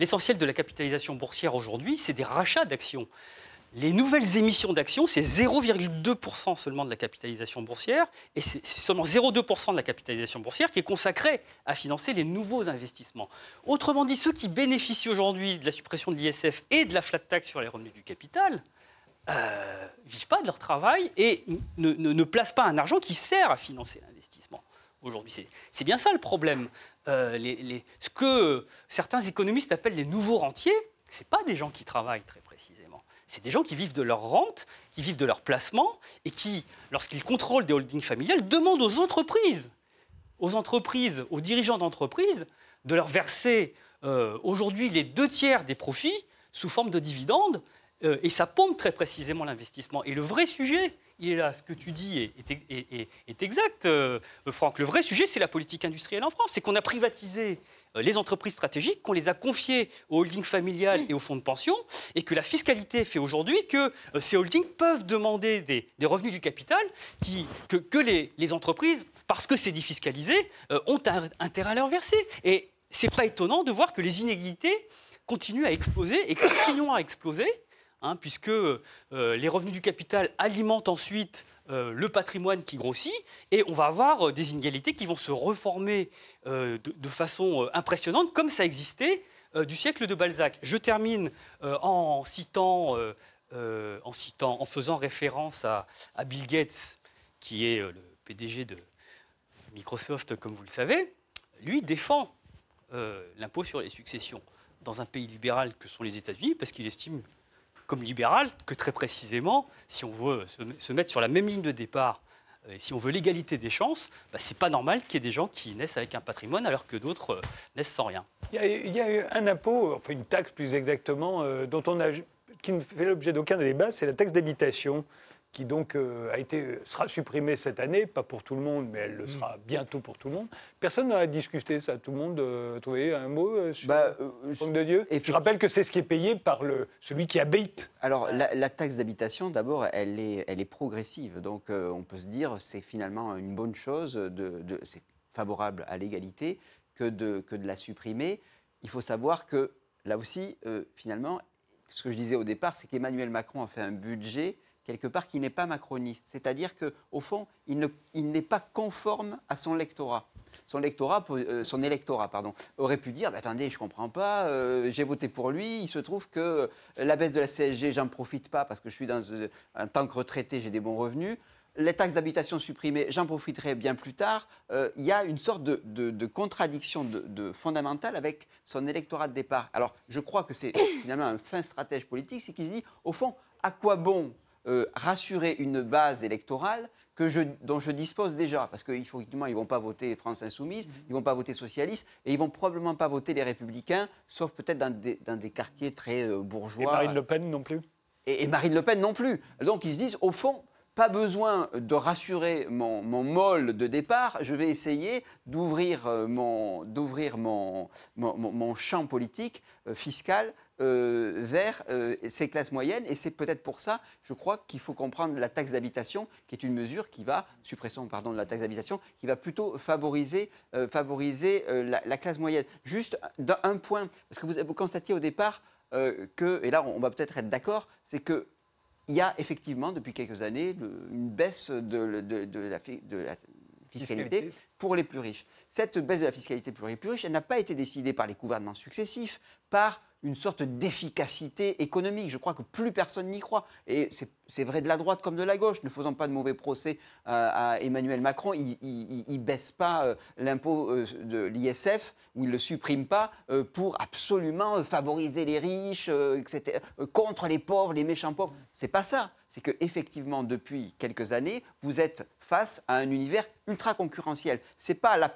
L'essentiel de la capitalisation boursière aujourd'hui, c'est des rachats d'actions. Les nouvelles émissions d'actions, c'est 0,2% seulement de la capitalisation boursière, et c'est seulement 0,2% de la capitalisation boursière qui est consacrée à financer les nouveaux investissements. Autrement dit, ceux qui bénéficient aujourd'hui de la suppression de l'ISF et de la flat tax sur les revenus du capital, ne euh, vivent pas de leur travail et ne, placent pas un argent qui sert à financer l'investissement. Aujourd'hui, c'est bien ça le problème. Euh, ce que certains économistes appellent les nouveaux rentiers, ce pas des gens qui travaillent très précisément c'est des gens qui vivent de leur rente, qui vivent de leur placement, et qui, lorsqu'ils contrôlent des holdings familiales, demandent aux entreprises, aux entreprises, aux dirigeants d'entreprises, de leur verser euh, aujourd'hui les deux tiers des profits sous forme de dividendes, euh, et ça pompe très précisément l'investissement. Et le vrai sujet, il est là. Ce que tu dis est, exact, euh, Franck. Le vrai sujet, c'est la politique industrielle en France. C'est qu'on a privatisé euh, les entreprises stratégiques, qu'on les a confiées aux holdings familiales et aux fonds de pension, et que la fiscalité fait aujourd'hui que ces holdings peuvent demander des, revenus du capital que, les, entreprises parce que c'est défiscalisé, ont intérêt à leur verser. Et c'est pas étonnant de voir que les inégalités continuent à exploser et continuent à exploser. Hein, puisque les revenus du capital alimentent ensuite euh, le patrimoine qui grossit, et on va avoir euh, des inégalités qui vont se reformer euh, de, façon impressionnante, comme ça existait du siècle de Balzac. Je termine en, citant, en faisant référence à, Bill Gates, qui est le PDG de Microsoft, comme vous le savez. Lui défend l'impôt sur les successions dans un pays libéral que sont les États-Unis, parce qu'il estime comme libéral que très précisément, si on veut se, mettre sur la même ligne de départ, et si on veut l'égalité des chances, bah, ce n'est pas normal qu'il y ait des gens qui naissent avec un patrimoine alors que d'autres euh, naissent sans rien. Il y, a, eu un impôt, enfin une taxe plus exactement, euh, dont on a, qui ne fait l'objet d'aucun débat, c'est la taxe d'habitation qui donc euh, a été, sera supprimée cette année, pas pour tout le monde, mais elle le sera bientôt pour tout le monde. Personne n'a discuté ça, tout le monde euh, trouvé un mot euh, sur bah, de Dieu Je rappelle que c'est ce qui est payé par le, celui qui habite. Alors la, taxe d'habitation, d'abord, elle est, elle est progressive, donc on peut se dire c'est finalement une bonne chose, de, de c'est favorable à l'égalité que de, que de la supprimer. Il faut savoir que là aussi, finalement, ce que je disais au départ, c'est qu'Emmanuel Macron a fait un budget quelque part, qui n'est pas macroniste. C'est-à-dire qu'au fond, il n'est pas conforme à son lectorat. Son, lectorat, euh, son électorat pardon, aurait pu dire bah, Attendez, je ne comprends pas, euh, j'ai voté pour lui, il se trouve que la baisse de la CSG, j'en profite pas parce que je suis dans un euh, tant que retraité, j'ai des bons revenus les taxes d'habitation supprimées, j'en profiterai bien plus tard. il y a une sorte de, contradiction de, fondamentale avec son électorat de départ. Alors, je crois que c'est finalement un fin stratège politique, c'est qu'il se dit, au fond, à quoi bon euh, rassurer une base électorale que je, dont je dispose déjà. Parce qu'effectivement, ils ne vont pas voter France Insoumise, mhm. ils ne vont pas voter Socialiste, et ils ne vont probablement pas voter les Républicains, sauf peut-être dans des, dans des, quartiers très euh, bourgeois. Et Marine Le Pen non plus et, Marine Le Pen non plus. Donc ils se disent, au fond, pas besoin de rassurer mon, mon môle de départ, je vais essayer d'ouvrir euh, mon, mon, mon, mon, champ politique fiscal euh, vers euh, ces classes moyennes. Et c'est peut-être pour ça, je crois, qu'il faut comprendre la taxe d'habitation, qui est une mesure qui va, suppression pardon, de la taxe d'habitation, qui va plutôt favoriser, euh, favoriser la, classe moyenne. Juste un point, parce que vous, vous constatiez au départ que, et là on va peut-être être, d'accord, c'est que il y a effectivement depuis quelques années une baisse de, de, de, la, de la fiscalité, pour les plus riches. Cette baisse de la fiscalité pour les plus riches, elle n'a pas été décidée par les gouvernements successifs, par une sorte d'efficacité économique. Je crois que plus personne n'y croit. Et c'est vrai de la droite comme de la gauche. Ne faisons pas de mauvais procès à, Emmanuel Macron. Il ne baisse pas euh, l'impôt euh, de l'ISF ou il ne le supprime pas euh, pour absolument favoriser les riches, etc., contre les pauvres, les méchants pauvres. C'est pas ça. C'est qu'effectivement, depuis quelques années, vous êtes face à un univers ultra concurrentiel. Ce n'est pas la,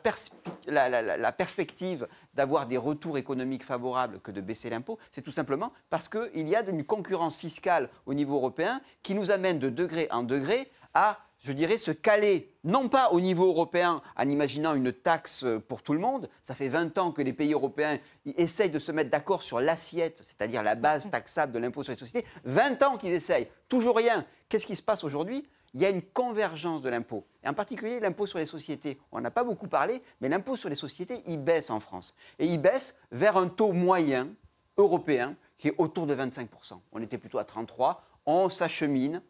la, perspective d'avoir des retours économiques favorables que de baisser l'impôt, c'est tout simplement parce qu'il y a une concurrence fiscale au niveau européen qui nous amène de degré en degré à je dirais, se caler, non pas au niveau européen en imaginant une taxe pour tout le monde. Ça fait 20 ans que les pays européens essayent de se mettre d'accord sur l'assiette, c'est-à-dire la base taxable de l'impôt sur les sociétés. 20 ans qu'ils essayent, toujours rien. Qu'est-ce qui se passe aujourd'hui? Il y a une convergence de l'impôt. Et en particulier l'impôt sur les sociétés. On n'a pas beaucoup parlé, mais l'impôt sur les sociétés, il baisse en France. Et il baisse vers un taux moyen européen qui est autour de 25%. On était plutôt à 33%. On s'achemine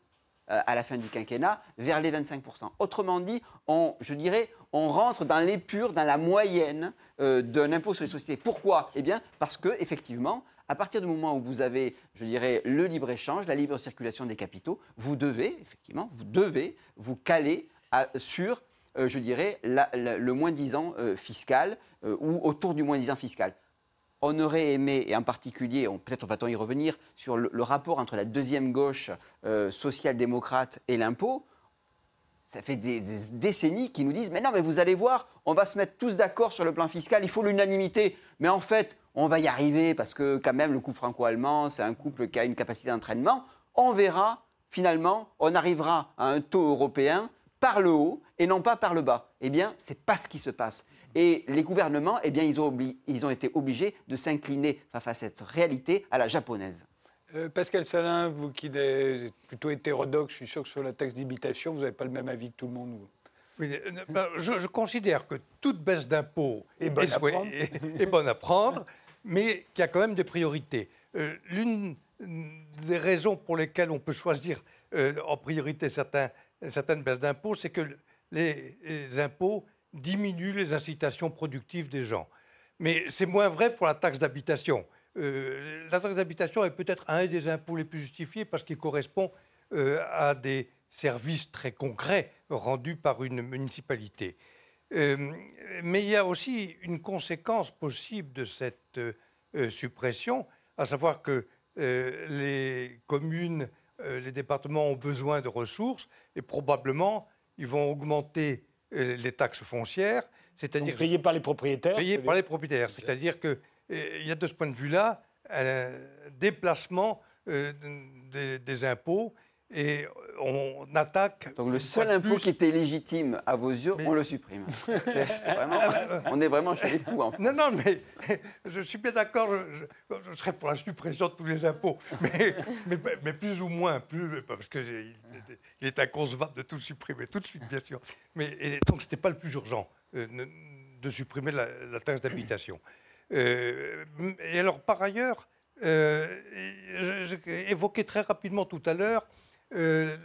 euh, à la fin du quinquennat vers les 25%. Autrement dit, on, je dirais, on rentre dans l'épure, dans la moyenne euh, d'un impôt sur les sociétés. Pourquoi? Eh bien, parce que effectivement, à partir du moment où vous avez, je dirais, le libre-échange, la libre circulation des capitaux, vous devez, effectivement, vous devez vous caler sur, euh, je dirais, le moins-disant fiscal ou autour du moins-disant fiscal. On aurait aimé, et en particulier, peut-être va-t-on y revenir, sur le, rapport entre la deuxième gauche social-démocrate et l'impôt ça fait des, décennies qu'ils nous disent Mais non, mais vous allez voir, on va se mettre tous d'accord sur le plan fiscal, il faut l'unanimité. Mais en fait, on va y arriver parce que, quand même, le couple franco-allemand, c'est un couple qui a une capacité d'entraînement. On verra, finalement, on arrivera à un taux européen par le haut et non pas par le bas. Eh bien, ce n'est pas ce qui se passe. Et les gouvernements, eh bien, ils ont, ils ont été obligés de s'incliner face à cette réalité à la japonaise. Euh, Pascal Salin, vous qui êtes plutôt hétérodoxe, je suis sûr que sur la taxe d'imitation, vous n'avez pas le même avis que tout le monde. Ben, je, considère que toute baisse d'impôts est, bonne à prendre, mais qu'il y a quand même des priorités. L'une des raisons pour lesquelles on peut choisir en priorité certains, certaines baisses d'impôts, c'est que les, impôts diminuent les incitations productives des gens. Mais c'est moins vrai pour la taxe d'habitation. Euh, la taxe d'habitation est peut-être un des impôts les plus justifiés parce qu'il correspond euh, à des services très concrets rendus par une municipalité. Euh, mais il y a aussi une conséquence possible de cette suppression, à savoir que les communes, les départements ont besoin de ressources et probablement ils vont augmenter les taxes foncières, c'est-à-dire payées par les propriétaires. Payées par les propriétaires, c'est-à-dire que il y a de ce point de vue-là un déplacement euh, des, impôts et on attaque. Donc le seul impôt qui était légitime à vos yeux, on le supprime. on est vraiment chez les fous. En Non, non, mais je suis bien d'accord, je, serais pour la suppression de tous les impôts, mais, mais, plus ou moins, plus, parce qu'il il est inconcevable de tout supprimer tout de suite, bien sûr. Mais donc ce n'était pas le plus urgent euh, de supprimer la taxe d'habitation. Euh, et alors, par ailleurs, euh, j'ai évoqué très rapidement tout à l'heure euh,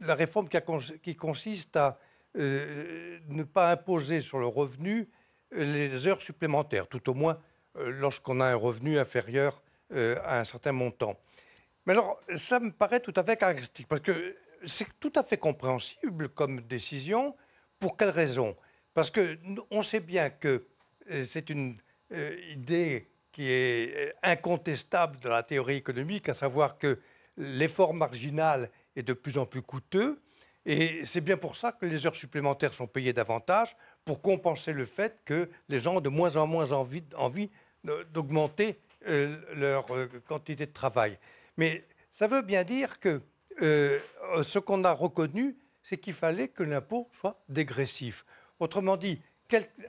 la, réforme qui, consiste à ne pas imposer sur le revenu les heures supplémentaires, tout au moins lorsqu'on a un revenu inférieur à un certain montant. Mais alors, ça me paraît tout à fait caractéristique, parce que c'est tout à fait compréhensible comme décision. Pour quelle raison? Parce qu'on sait bien que c'est une euh, idée qui est euh, incontestable dans la théorie économique, à savoir que l'effort marginal est de plus en plus coûteux. Et c'est bien pour ça que les heures supplémentaires sont payées davantage, pour compenser le fait que les gens ont de moins en moins envie, d'augmenter euh, leur quantité de travail. Mais ça veut bien dire que ce qu'on a reconnu, c'est qu'il fallait que l'impôt soit dégressif. Autrement dit,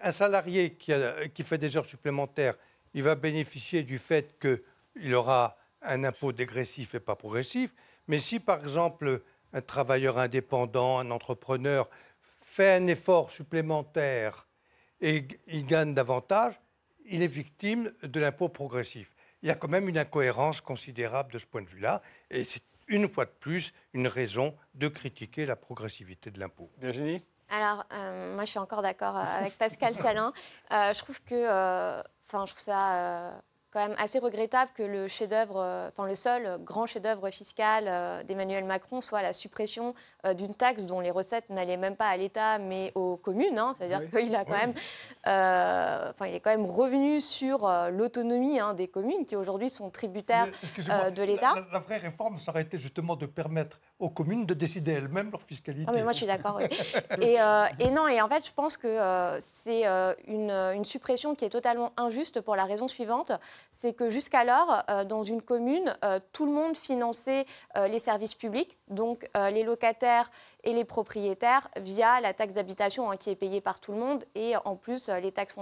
un salarié qui, fait des heures supplémentaires, il va bénéficier du fait qu'il aura un impôt dégressif et pas progressif. Mais si, par exemple, un travailleur indépendant, un entrepreneur fait un effort supplémentaire et il gagne davantage, il est victime de l'impôt progressif. Il y a quand même une incohérence considérable de ce point de vue-là. Et c'est une fois de plus une raison de critiquer la progressivité de l'impôt. Virginie? Alors, euh, moi, je suis encore d'accord euh, avec Pascal Salin. Euh, je trouve que, enfin, je trouve ça quand même assez regrettable que le chef-d'œuvre, euh, enfin le seul grand chef-d'œuvre fiscal euh, d'Emmanuel Macron soit la suppression euh, d'une taxe dont les recettes n'allaient même pas à l'État mais aux communes. Hein. C'est-à-dire qu'il a quand même, enfin il est quand même revenu sur l'autonomie hein, des communes qui aujourd'hui sont tributaires de l'État. La, vraie réforme, ça aurait été justement de permettre aux communes de décider elles-mêmes leur fiscalité. Ah, mais moi je suis d'accord. et, et, non, et en fait je pense que c'est une, une suppression qui est totalement injuste pour la raison suivante c'est que jusqu'alors, euh, dans une commune, euh, tout le monde finançait euh, les services publics, donc les locataires et les propriétaires, via la taxe d'habitation hein, qui est payée par tout le monde. Et en plus, les, taxes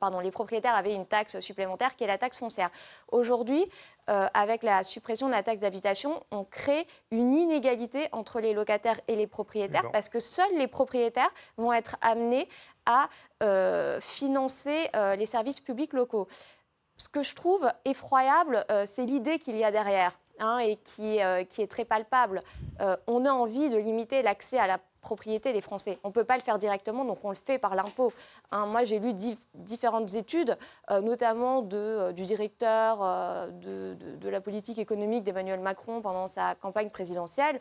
pardon, les propriétaires avaient une taxe supplémentaire qui est la taxe foncière. Aujourd'hui, avec la suppression de la taxe d'habitation, on crée une inégalité entre les locataires et les propriétaires parce que seuls les propriétaires vont être amenés à financer les services publics locaux ce que je trouve effroyable, euh, c'est l'idée qu'il y a derrière hein, et qui, euh, qui, est très palpable. Euh, on a envie de limiter l'accès à la propriété des Français. On ne peut pas le faire directement, donc on le fait par l'impôt. Hein, moi, j'ai lu différentes études, notamment de, du directeur de, de, la politique économique d'Emmanuel Macron pendant sa campagne présidentielle.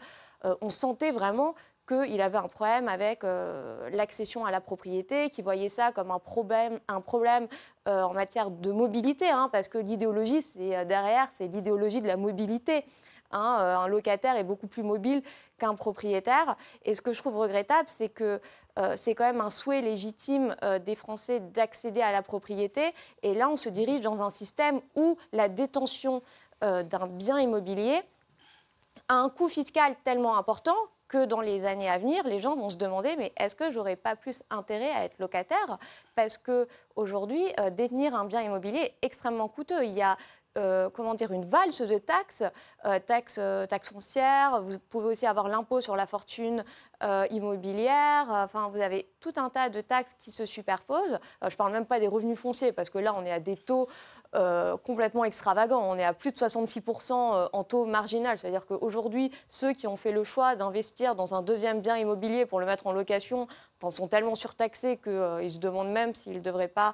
on sentait vraiment qu'il avait un problème avec euh, l'accession à la propriété, qu'il voyait ça comme un problème, un problème euh, en matière de mobilité, hein, parce que l'idéologie, c'est euh, derrière, c'est l'idéologie de la mobilité. Hein, un locataire est beaucoup plus mobile qu'un propriétaire. Et ce que je trouve regrettable, c'est que c'est quand même un souhait légitime des Français d'accéder à la propriété. Et là, on se dirige dans un système où la détention d'un bien immobilier a un coût fiscal tellement important que dans les années à venir, les gens vont se demander mais est-ce que j'aurais pas plus intérêt à être locataire? Parce que aujourd'hui, euh, détenir un bien immobilier est extrêmement coûteux. Il y a euh, comment dire, une valse de taxes, euh, taxes, taxes foncières, vous pouvez aussi avoir l'impôt sur la fortune immobilière, enfin vous avez tout un tas de taxes qui se superposent. je ne parle même pas des revenus fonciers, parce que là on est à des taux complètement extravagants, on est à plus de 66% en taux marginal, c'est-à-dire qu'aujourd'hui ceux qui ont fait le choix d'investir dans un deuxième bien immobilier pour le mettre en location sont tellement surtaxés qu'ils se demandent même s'ils ne devraient pas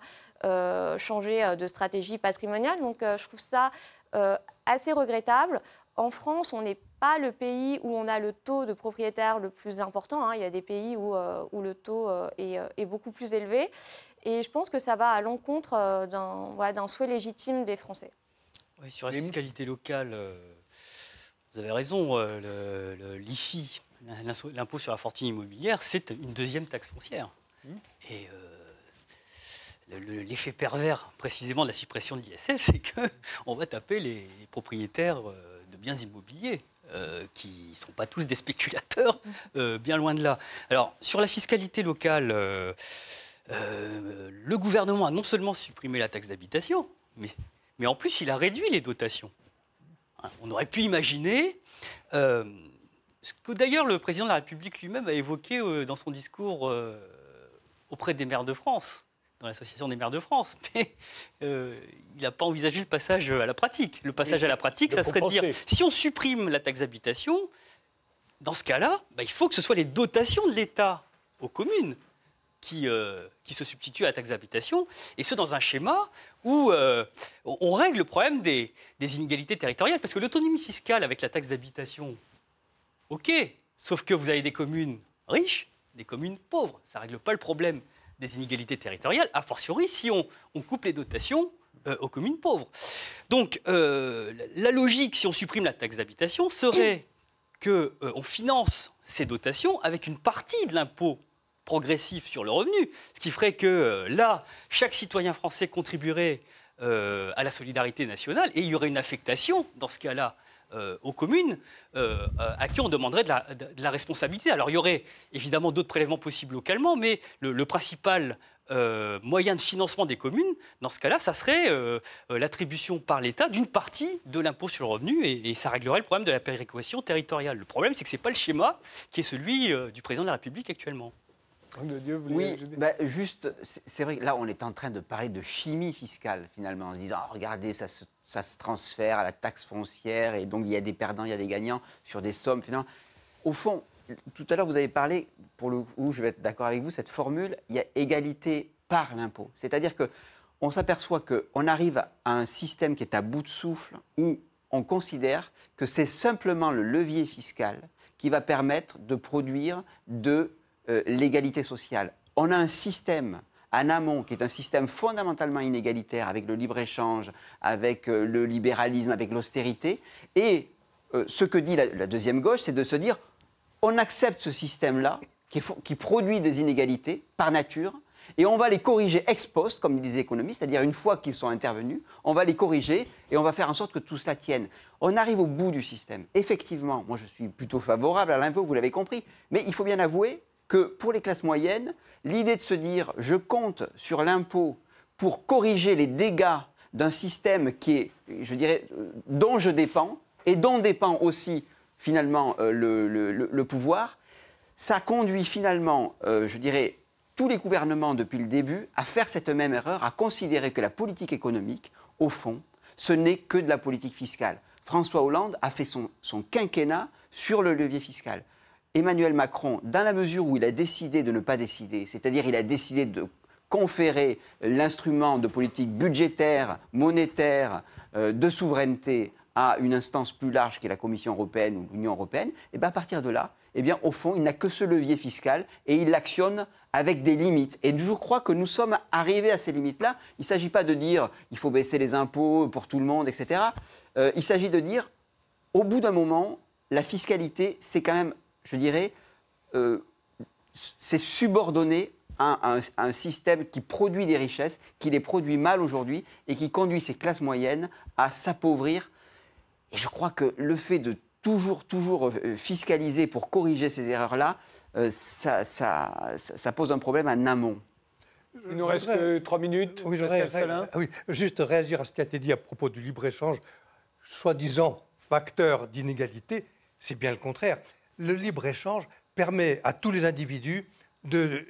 changer de stratégie patrimoniale. Donc je trouve ça euh, assez regrettable. En France, on n'est pas le pays où on a le taux de propriétaires le plus important. Hein. Il y a des pays où, euh, le taux euh, est, beaucoup plus élevé. Et je pense que ça va à l'encontre d'un souhait légitime des Français. Oui, sur la fiscalité locale, vous avez raison. L'IFI, l'impôt sur la fortune immobilière, c'est une deuxième taxe foncière. Mmh. Et l'effet pervers précisément de la suppression de l'ISF, c'est qu'on va taper les, propriétaires euh, de biens immobiliers. Euh, qui ne sont pas tous des spéculateurs, euh, bien loin de là. Alors, sur la fiscalité locale, le gouvernement a non seulement supprimé la taxe d'habitation, mais, mais, en plus, il a réduit les dotations. Hein, on aurait pu imaginer, ce que d'ailleurs le président de la République lui-même a évoqué dans son discours auprès des maires de France, dans l'Association des maires de France, mais euh, il n'a pas envisagé le passage à la pratique. Le passage à la pratique, ça serait de dire, si on supprime la taxe d'habitation, dans ce cas-là, bah, il faut que ce soit les dotations de l'État aux communes qui, euh, qui, se substituent à la taxe d'habitation, et ce dans un schéma où euh, on règle le problème des, inégalités territoriales, parce que l'autonomie fiscale avec la taxe d'habitation, ok, sauf que vous avez des communes riches, des communes pauvres, ça ne règle pas le problème des inégalités territoriales, a fortiori si on, coupe les dotations euh, aux communes pauvres. Donc la logique, si on supprime la taxe d'habitation, serait qu'on on finance ces dotations avec une partie de l'impôt progressif sur le revenu, ce qui ferait que là, chaque citoyen français contribuerait à la solidarité nationale et il y aurait une affectation, dans ce cas-là, euh, aux communes euh, à qui on demanderait de la, responsabilité. Alors il y aurait évidemment d'autres prélèvements possibles localement, mais le, principal euh, moyen de financement des communes, dans ce cas-là, ça serait l'attribution par l'État d'une partie de l'impôt sur le revenu et, ça réglerait le problème de la péréquation territoriale. Le problème, c'est que ce n'est pas le schéma qui est celui du président de la République actuellement. Oui, bah, juste, c'est vrai que là, on est en train de parler de chimie fiscale, finalement, en se disant, oh, regardez, ça se ça se transfère à la taxe foncière et donc il y a des perdants, il y a des gagnants sur des sommes finalement. Au fond, tout à l'heure vous avez parlé, pour le coup je vais être d'accord avec vous, cette formule, il y a égalité par l'impôt. C'est-à-dire que on s'aperçoit qu'on arrive à un système qui est à bout de souffle où on considère que c'est simplement le levier fiscal qui va permettre de produire de euh, l'égalité sociale. On a un système en amont, qui est un système fondamentalement inégalitaire avec le libre-échange, avec euh, le libéralisme, avec l'austérité. Et euh, ce que dit la, deuxième gauche, c'est de se dire, on accepte ce système-là, qui, qui, produit des inégalités par nature, et on va les corriger ex post, comme disent les économistes, c'est-à-dire une fois qu'ils sont intervenus, on va les corriger et on va faire en sorte que tout cela tienne. On arrive au bout du système. Effectivement, moi je suis plutôt favorable à l'impôt, vous l'avez compris, mais il faut bien avouer que pour les classes moyennes, l'idée de se dire je compte sur l'impôt pour corriger les dégâts d'un système dirais, dont je dépends et dont dépend aussi finalement euh, le, pouvoir, ça conduit finalement, euh, je dirais, tous les gouvernements depuis le début à faire cette même erreur, à considérer que la politique économique, au fond, ce n'est que de la politique fiscale. François Hollande a fait son quinquennat sur le levier fiscal. Emmanuel Macron, dans la mesure où il a décidé de ne pas décider, c'est-à-dire il a décidé de conférer l'instrument de politique budgétaire, monétaire, euh, de souveraineté à une instance plus large qui est la Commission européenne ou l'Union européenne, et bien à partir de là, eh bien, au fond, il n'a que ce levier fiscal et il l'actionne avec des limites. Et je crois que nous sommes arrivés à ces limites-là. Il ne s'agit pas de dire il faut baisser les impôts pour tout le monde, etc. Euh, il s'agit de dire au bout d'un moment, la fiscalité, c'est quand même je dirais, euh, c'est subordonné à un, système qui produit des richesses, qui les produit mal aujourd'hui et qui conduit ces classes moyennes à s'appauvrir. Et je crois que le fait de toujours, toujours euh, fiscaliser pour corriger ces erreurs-là, euh, ça, ça, pose un problème en amont. Il nous reste trois minutes. Oui, oui, juste réagir à ce qui a été dit à propos du libre-échange, soi-disant facteur d'inégalité, c'est bien le contraire. Le libre-échange permet à tous les individus de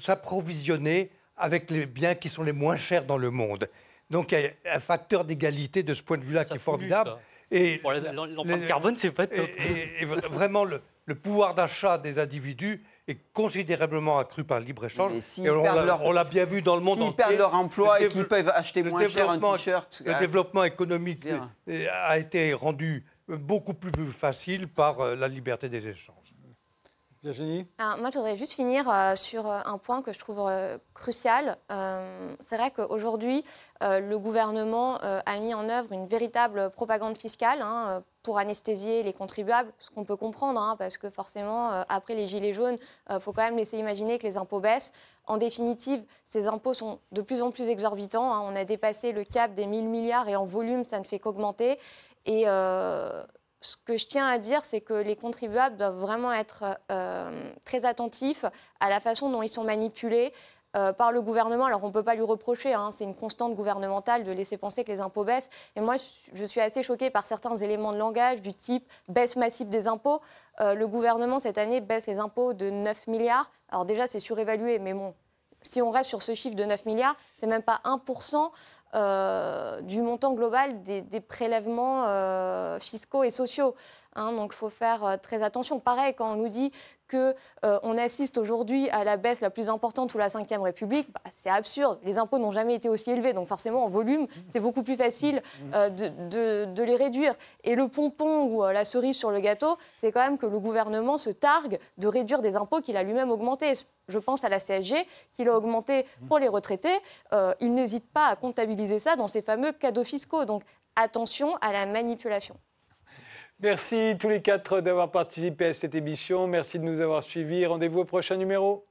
s'approvisionner avec les biens qui sont les moins chers dans le monde. Donc il y a un facteur d'égalité de ce point de vue-là qui est formidable. Et l'empreinte carbone, c'est pas top. Et, vraiment, le, pouvoir d'achat des individus est considérablement accru par le libre-échange. on l'a bien vu dans le monde entier. S'ils perdent leur emploi et qu'ils peuvent acheter moins cher un t-shirt. Le développement économique a été rendu beaucoup plus facile par euh, la liberté des échanges. Virginie Moi, je voudrais juste finir euh, sur euh, un point que je trouve crucial. c'est vrai qu'aujourd'hui, le gouvernement a mis en œuvre une véritable propagande fiscale hein, pour anesthésier les contribuables, ce qu'on peut comprendre, hein, parce que forcément, après les Gilets jaunes, il faut quand même laisser imaginer que les impôts baissent. En définitive, ces impôts sont de plus en plus exorbitants. Hein. On a dépassé le cap des 1000 milliards et en volume, ça ne fait qu'augmenter. Et euh, ce que je tiens à dire, c'est que les contribuables doivent vraiment être euh, très attentifs à la façon dont ils sont manipulés. Euh, par le gouvernement. Alors on ne peut pas lui reprocher, hein, c'est une constante gouvernementale de laisser penser que les impôts baissent. Et moi, je, suis assez choquée par certains éléments de langage du type baisse massive des impôts. le gouvernement, cette année, baisse les impôts de 9 milliards. Alors déjà, c'est surévalué, mais bon, si on reste sur ce chiffre de 9 milliards, c'est même pas 1% euh, du montant global des, prélèvements euh, fiscaux et sociaux. Hein. donc il faut faire euh, très attention. Pareil, quand on nous dit qu'on on assiste aujourd'hui à la baisse la plus importante sous la Ve République, bah, c'est absurde. Les impôts n'ont jamais été aussi élevés. Donc forcément, en volume, c'est beaucoup plus facile de, de, les réduire. Et le pompon ou la cerise sur le gâteau, c'est quand même que le gouvernement se targue de réduire des impôts qu'il a lui-même augmentés je pense à la CSG, qu'il a augmenté pour les retraités. Euh, il n'hésite pas à comptabiliser ça dans ses fameux cadeaux fiscaux. Donc attention à la manipulation. Merci tous les quatre d'avoir participé à cette émission. Merci de nous avoir suivis. Rendez-vous au prochain numéro.